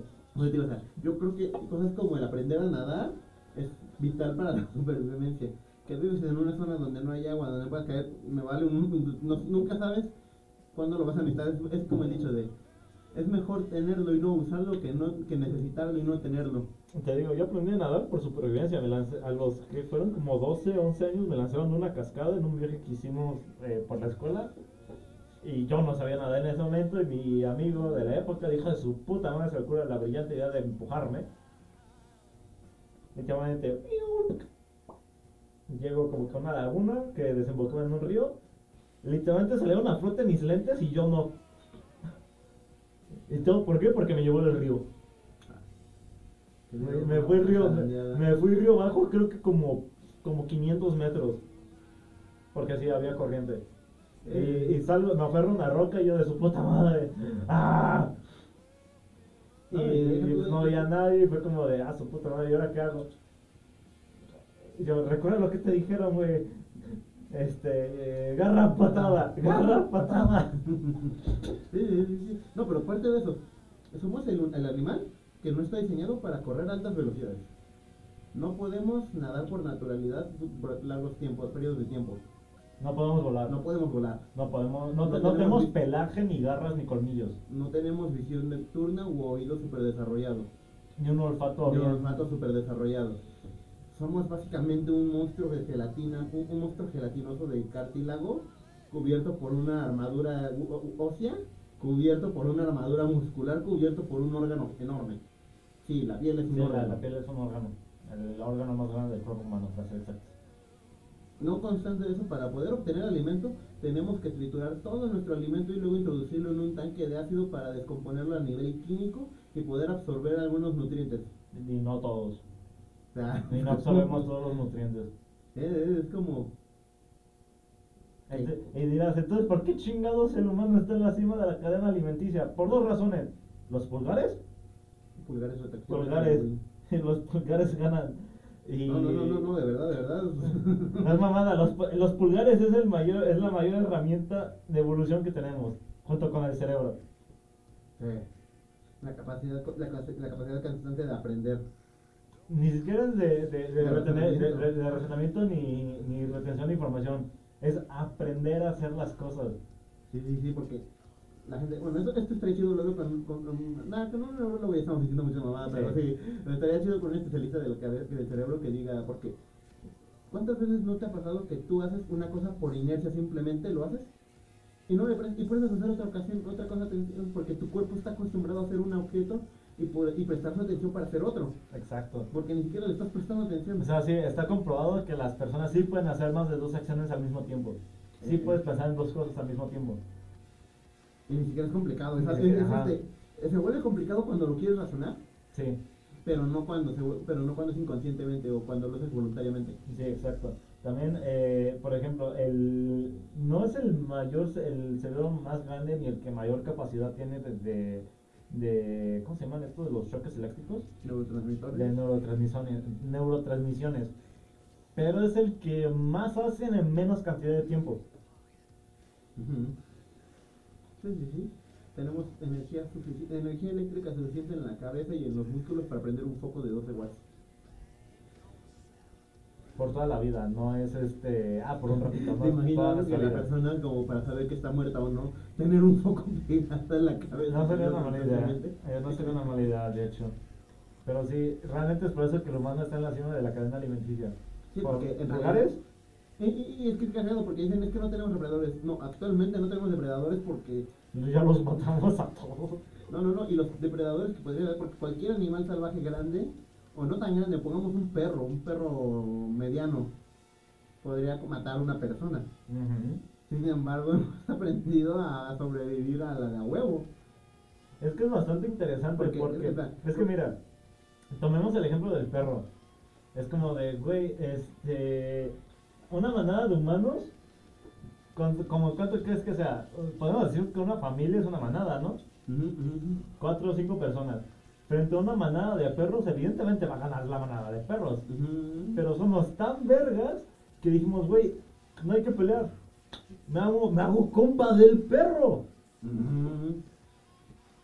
Yo creo que cosas como el aprender a nadar es vital para la <laughs> supervivencia. Que vives en una zona donde no hay agua, donde puedas caer, me vale un... no- nunca sabes cuándo lo vas a necesitar. Es, como el dicho de, es mejor tenerlo y no usarlo que no que necesitarlo y no tenerlo. Te digo, yo aprendí a nadar por supervivencia. Me lancé, a los que fueron como 12, 11 años, me lanzaron una cascada en un viaje que hicimos eh, por la escuela. Y yo no sabía nadar en ese momento. Y mi amigo de la época dijo de su puta madre, se le ocurre la brillante idea de empujarme. Literalmente, llego como que a una laguna que desembocó en un río. Literalmente salieron a flote mis lentes y yo no. ¿Y todo por qué? Porque me llevó el río. Me, fui río, me, fui río bajo creo que como, como 500 metros. Porque así había corriente. Y, y salgo, me aferro una roca y yo de su puta madre. ¡Ah! Y, No, y pues no había nadie y fue como de, ah, su puta madre, ¿y ahora qué hago? Y yo, recuerda lo que te dijeron, güey. Este, eh, garra patada, garra patada. <laughs> Sí, sí, sí, sí. No, pero aparte de eso, somos el, el animal que no está diseñado para correr a altas velocidades. No podemos nadar por naturalidad por largos tiempos, periodos de tiempo. No podemos volar. No podemos volar. No podemos, no, No no tenemos vi- pelaje, ni garras, ni colmillos. No tenemos visión nocturna u oído super desarrollado. Ni un olfato Ni bien. olfato super desarrollado. Somos básicamente un monstruo de gelatina, un, un monstruo gelatinoso de cartílago cubierto por una armadura ósea, cubierto por una armadura muscular, cubierto por un órgano enorme. Sí, la piel es un Sí, la, órgano. la piel es un órgano. El órgano más grande del cuerpo humano, para ser exacto. No obstante de eso, para poder obtener alimento, tenemos que triturar todo nuestro alimento y luego introducirlo en un tanque de ácido para descomponerlo a nivel químico y poder absorber algunos nutrientes. Y no todos. O Y no absorbemos <laughs> todos los nutrientes. Es, es como... Ente- Y dirás, entonces, ¿por qué chingados el humano está en la cima de la cadena alimenticia? Por dos razones. Los pulgares, Pulgares retractivos. pulgares, <laughs> los pulgares ganan. Y... No, no, no, no, no, de verdad, de verdad. <laughs> No es mamada, los, pu- los pulgares es, el mayor, es la mayor herramienta de evolución que tenemos, junto con el cerebro. Sí. La capacidad, la, la capacidad constante de aprender. Ni siquiera es de, de, de, De retener- de- razonamiento. de- de razonamiento ni, ni retención de información. Es aprender a hacer las cosas. Sí, sí, sí, porque la gente, bueno, esto, esto estaría chido luego con, con, con- nada, no, no, lo voy a estamos diciendo mucho mamá, pero Sí. sí, pero estaría chido con un especialista de lo que a ver, del cerebro que diga, porque ¿cuántas veces no te ha pasado que tú haces una cosa por inercia simplemente lo haces? Y no le prestas, y puedes hacer otra ocasión, otra cosa atención, porque tu cuerpo está acostumbrado a hacer un objeto y, por, y prestar su atención para hacer otro, Exacto. porque ni siquiera le estás prestando atención. O sea, sí, está comprobado que las personas sí pueden hacer más de dos acciones al mismo tiempo. Sí Ok. puedes pensar en dos cosas al mismo tiempo. Y ni siquiera es complicado, es, es- este, se vuelve complicado cuando lo quieres razonar, Sí, pero no cuando se, pero no cuando es inconscientemente o cuando lo haces voluntariamente. sí, exacto. También, eh, por ejemplo, el no es el mayor, el cerebro más grande ni el que mayor capacidad tiene de, de, de- ¿cómo se llaman estos? De los choques eléctricos. Neurotransmisores. de neurotransmisiones, neurotransmisiones. Pero es el que más hacen en menos cantidad de tiempo. Ujú. Sí, sí, sí. Tenemos energía suficiente, energía eléctrica suficiente en la cabeza y en los músculos para prender un foco de 12 watts. Por toda la vida, no es este. Ah, por un ratito, <laughs> no. ¿Te es toda imaginas nuestra que la persona, como para saber que está muerta o no, tener un foco <laughs> pegado en la cabeza? No sería una mala idea. eh, no sería una mala idea, de hecho. Pero sí, realmente es por eso que el humano está en la cima de la cadena alimenticia. Sí, por porque en lugares, Y, y- y es que es cagado porque dicen es que no tenemos depredadores. No, actualmente no tenemos depredadores porque ya los matamos a todos. No, no, no, y los depredadores que podría haber, porque cualquier animal salvaje grande, o no tan grande, pongamos un perro, un perro mediano, podría matar a una persona. Sin embargo, <laughs> hemos aprendido a sobrevivir a la de a huevo. Es que es bastante interesante Porque, porque, es verdad. es que mira, tomemos el ejemplo del perro. Es como de, güey, este, una manada de humanos ¿cuánto, como, ¿cuánto crees que sea? Podemos decir que una familia es una manada, ¿no? Ujú. Cuatro o cinco personas. Frente a una manada de perros, evidentemente va a ganar la manada de perros. Ujú. Pero somos tan vergas que dijimos, güey, no hay que pelear. Me hago, me hago compa del perro.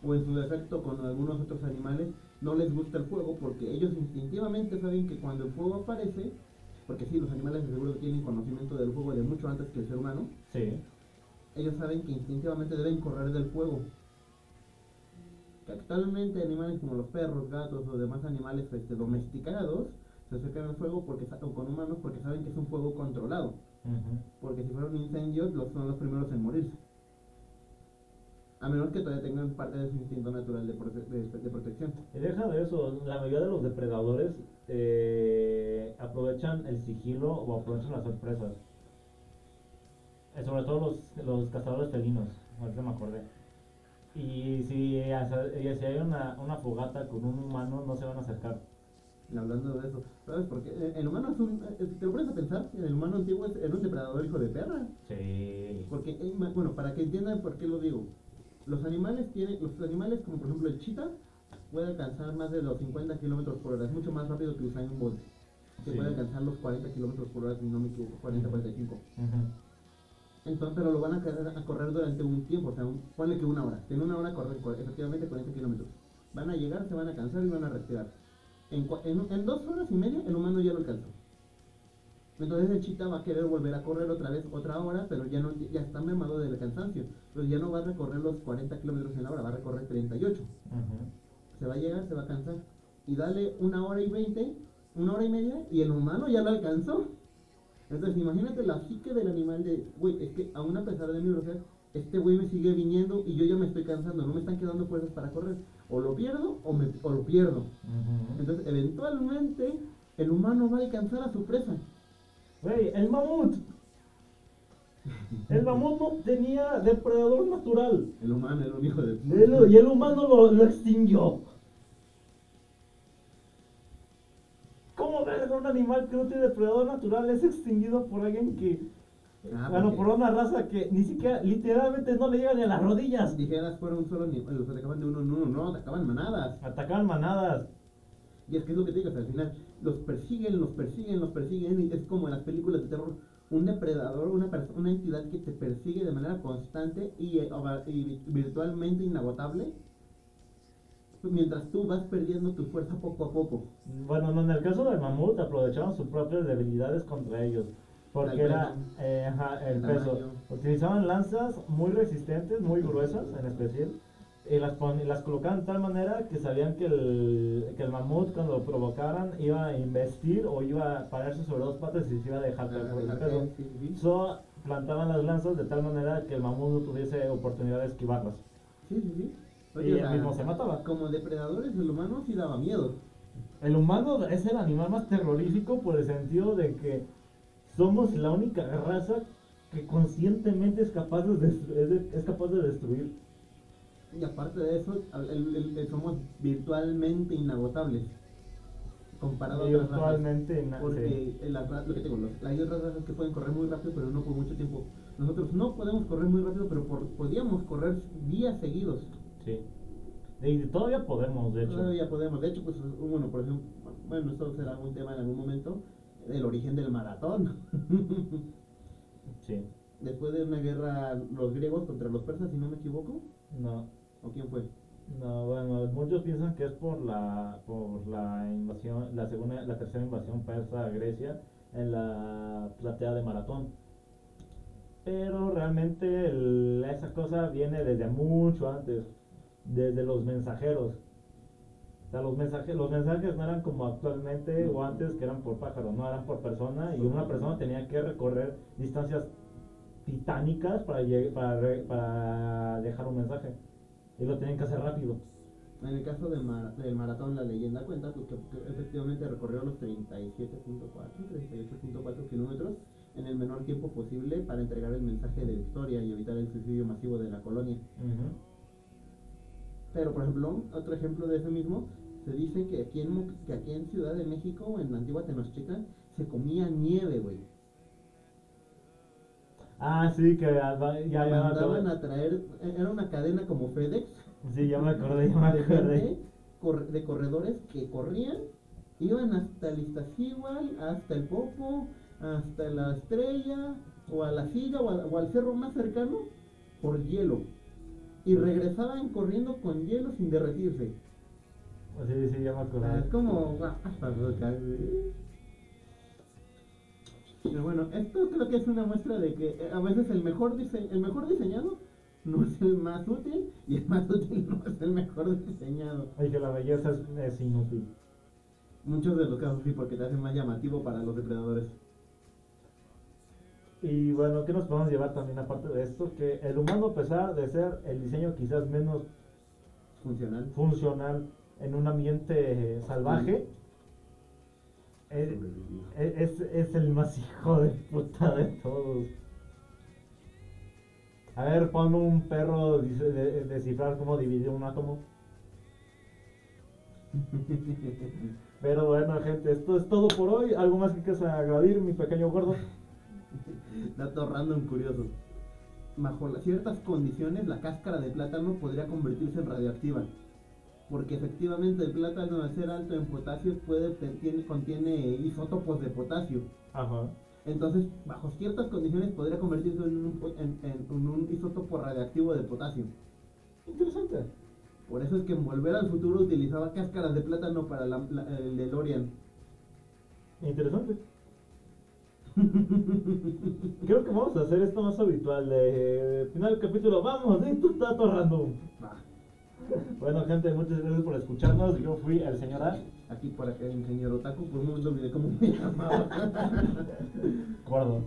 O en su defecto con algunos otros animales no les gusta el fuego porque ellos instintivamente saben que cuando el fuego aparece, porque sí, los animales de seguro tienen conocimiento del fuego de mucho antes que el ser humano, Sí. ellos saben que instintivamente deben correr del fuego. Que actualmente animales como los perros, gatos o demás animales este, domesticados se acercan al fuego porque o con humanos porque saben que es un fuego controlado. Porque si fuera un incendio, los, son los primeros en morirse. A menos que todavía tengan parte de su instinto natural de, prote- de- de protección. Y deja de eso, la mayoría de los depredadores eh, aprovechan el sigilo o aprovechan las sorpresas. Eh, sobre todo los, los cazadores felinos, ahorita me acordé. Y si, y si hay una, una fogata con un humano, no se van a acercar. Y hablando de eso, ¿sabes por qué? Eh, El humano es un. eh, Si te lo pones a pensar, el humano antiguo era un depredador hijo de perra. Sí. Porque, bueno, para que entiendan por qué lo digo. Los animales tienen, los animales como por ejemplo el chita, puede alcanzar más de los 50 kilómetros por hora. Es mucho más rápido que Usain Bolt. Que Sí. puede alcanzar los 40 kilómetros por hora, si no me equivoco, 40, 45. Ujú. Entonces, pero lo van a, correr- a correr durante un tiempo, o sea, un- ponle que una hora. En una hora corren cor- efectivamente 40 kilómetros. Van a llegar, se van a cansar y van a respirar. En, cua- en, en dos horas y media, el humano ya lo alcanzó. Entonces el chita va a querer volver a correr otra vez otra hora, pero ya no ya está mermado del cansancio. Entonces ya no va a recorrer los 40 kilómetros en la hora, va a recorrer 38. Ujú. Se va a llegar, se va a cansar. Y dale una hora y 20, una hora y media, y el humano ya lo alcanzó. Entonces imagínate la psique del animal de, güey, es que aún a pesar de mi velocidad, este güey me sigue viniendo y yo ya me estoy cansando, no me están quedando fuerzas para correr. O lo pierdo o, me, o lo pierdo. Entonces eventualmente el humano va a alcanzar a su presa. Güey, el mamut. El mamut no tenía depredador natural. El humano era un hijo de... Y el humano lo, lo extinguió. ¿Cómo ver un animal que no tiene depredador natural es extinguido por alguien que. Ah, bueno, porque- por una raza que ni siquiera, literalmente no le llega ni a las rodillas. Dijeras fuera un solo animal, los atacaban de uno en uno, no, atacaban manadas. Atacaban manadas. Y es que es lo que te digo, o sea, al final los persiguen, los persiguen, los persiguen, y es como en las películas de terror, un depredador, una, una entidad que te persigue de manera constante y, eh, y virtualmente inagotable, mientras tú vas perdiendo tu fuerza poco a poco. Bueno, no, en el caso del mamut aprovechaban sus propias debilidades contra ellos. Porque era eh, ajá, el peso. Utilizaban lanzas muy resistentes, muy gruesas en especial. Y las, pon- y las colocaban de tal manera que sabían que el, que el mamut cuando lo provocaran iba a investir o iba a pararse sobre dos patas y se iba a dejar caer por el peso. So, plantaban las lanzas de tal manera que el mamut no tuviese oportunidad de esquivarlas. Sí, sí, sí. Y él mismo se mataba. Como depredadores, el humano sí daba miedo. El humano es el animal más terrorífico por el sentido de que somos la única raza que conscientemente es capaz de, destru- es de- es capaz de destruir. Y aparte de eso, el- el- el- somos virtualmente inagotables. Comparado a otras razas. Virtualmente, Porque sí. la lo que te digo, los- hay otras razas que pueden correr muy rápido, pero no por mucho tiempo. Nosotros no podemos correr muy rápido, pero por- podíamos correr días seguidos. Sí. Y todavía podemos, de hecho. Todavía podemos. De hecho, pues, bueno, por ejemplo, bueno, esto será un tema en algún momento, el origen del maratón. <laughs> Sí. Después de una guerra, los griegos contra los persas, si no me equivoco, No. ¿O quién fue? No, bueno, muchos piensan que es por la por la invasión, la segunda, la tercera invasión persa a Grecia en la platea de Maratón. Pero realmente el- esa cosa viene desde mucho antes, desde los mensajeros. O sea, los mensajes, los mensajes no eran como actualmente o antes que eran por pájaro, no eran por persona y una persona tenía que recorrer distancias titánicas para, para, para dejar un mensaje. Y lo tenían que hacer rápido. En el caso del, mar- del maratón, la leyenda cuenta pues, que, que efectivamente recorrió los 37.4, 38.4 kilómetros en el menor tiempo posible para entregar el mensaje de victoria y evitar el suicidio masivo de la colonia. Pero, por ejemplo, otro ejemplo de ese mismo, se dice que aquí en, que aquí en Ciudad de México, en la antigua Tenochtitlan, se comía nieve, güey. Ah, sí, que ah, ya, ya mandaban a traer, era una cadena como FedEx, Sí, ya me acordé, ya me de acordé. de corredores que corrían, iban hasta el Iztaccíhuatl, hasta el Popo, hasta la Estrella, o a la Silla, o, a- o al cerro más cercano, por hielo. Y regresaban corriendo con hielo sin derretirse. Sí, sí, ya me acordé. es como... Pero bueno, esto creo que es una muestra de que eh, a veces el mejor, dise- el mejor diseñado no es el más útil y el más útil no es el mejor diseñado. Y que la belleza es, es inútil. Muchos de los casos sí, porque te hacen más llamativo para los depredadores. Y bueno, ¿qué nos podemos llevar también aparte de esto? Que el humano, a pesar de ser el diseño quizás menos Funcional. funcional en un ambiente eh, salvaje, es, es, es el más hijo de puta de todos. A ver, ponme un perro dice- de- descifrar cómo dividir un átomo. <laughs> Pero bueno, gente, esto es todo por hoy. ¿Algo más que quieras añadir, mi pequeño gordo? <laughs> Dato random curioso. Bajo ciertas condiciones, la cáscara de plátano podría convertirse en radioactiva. Porque efectivamente el plátano, al ser alto en potasio, puede, tiene- contiene isótopos de potasio. Ajá. Entonces, bajo ciertas condiciones, podría convertirse en un, en- en- en un isótopo radioactivo de potasio. Interesante. Por eso es que en Volver al Futuro utilizaba cáscaras de plátano para la- la- el DeLorean. Interesante. <laughs> Creo que vamos a hacer esto más habitual. De final del capítulo, vamos, de tu dato random. Va, Bueno, gente, muchas gracias por escucharnos. Yo fui el señor A. aquí por acá el ingeniero Taku, por un momento olvidé cómo me llamaba. <laughs> Gordo.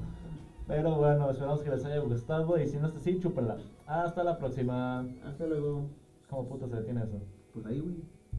Pero bueno, esperamos que les haya gustado. Y si no es así, chúpela. Hasta la próxima. Hasta luego. ¿Cómo puta se detiene eso? Pues ahí, güey.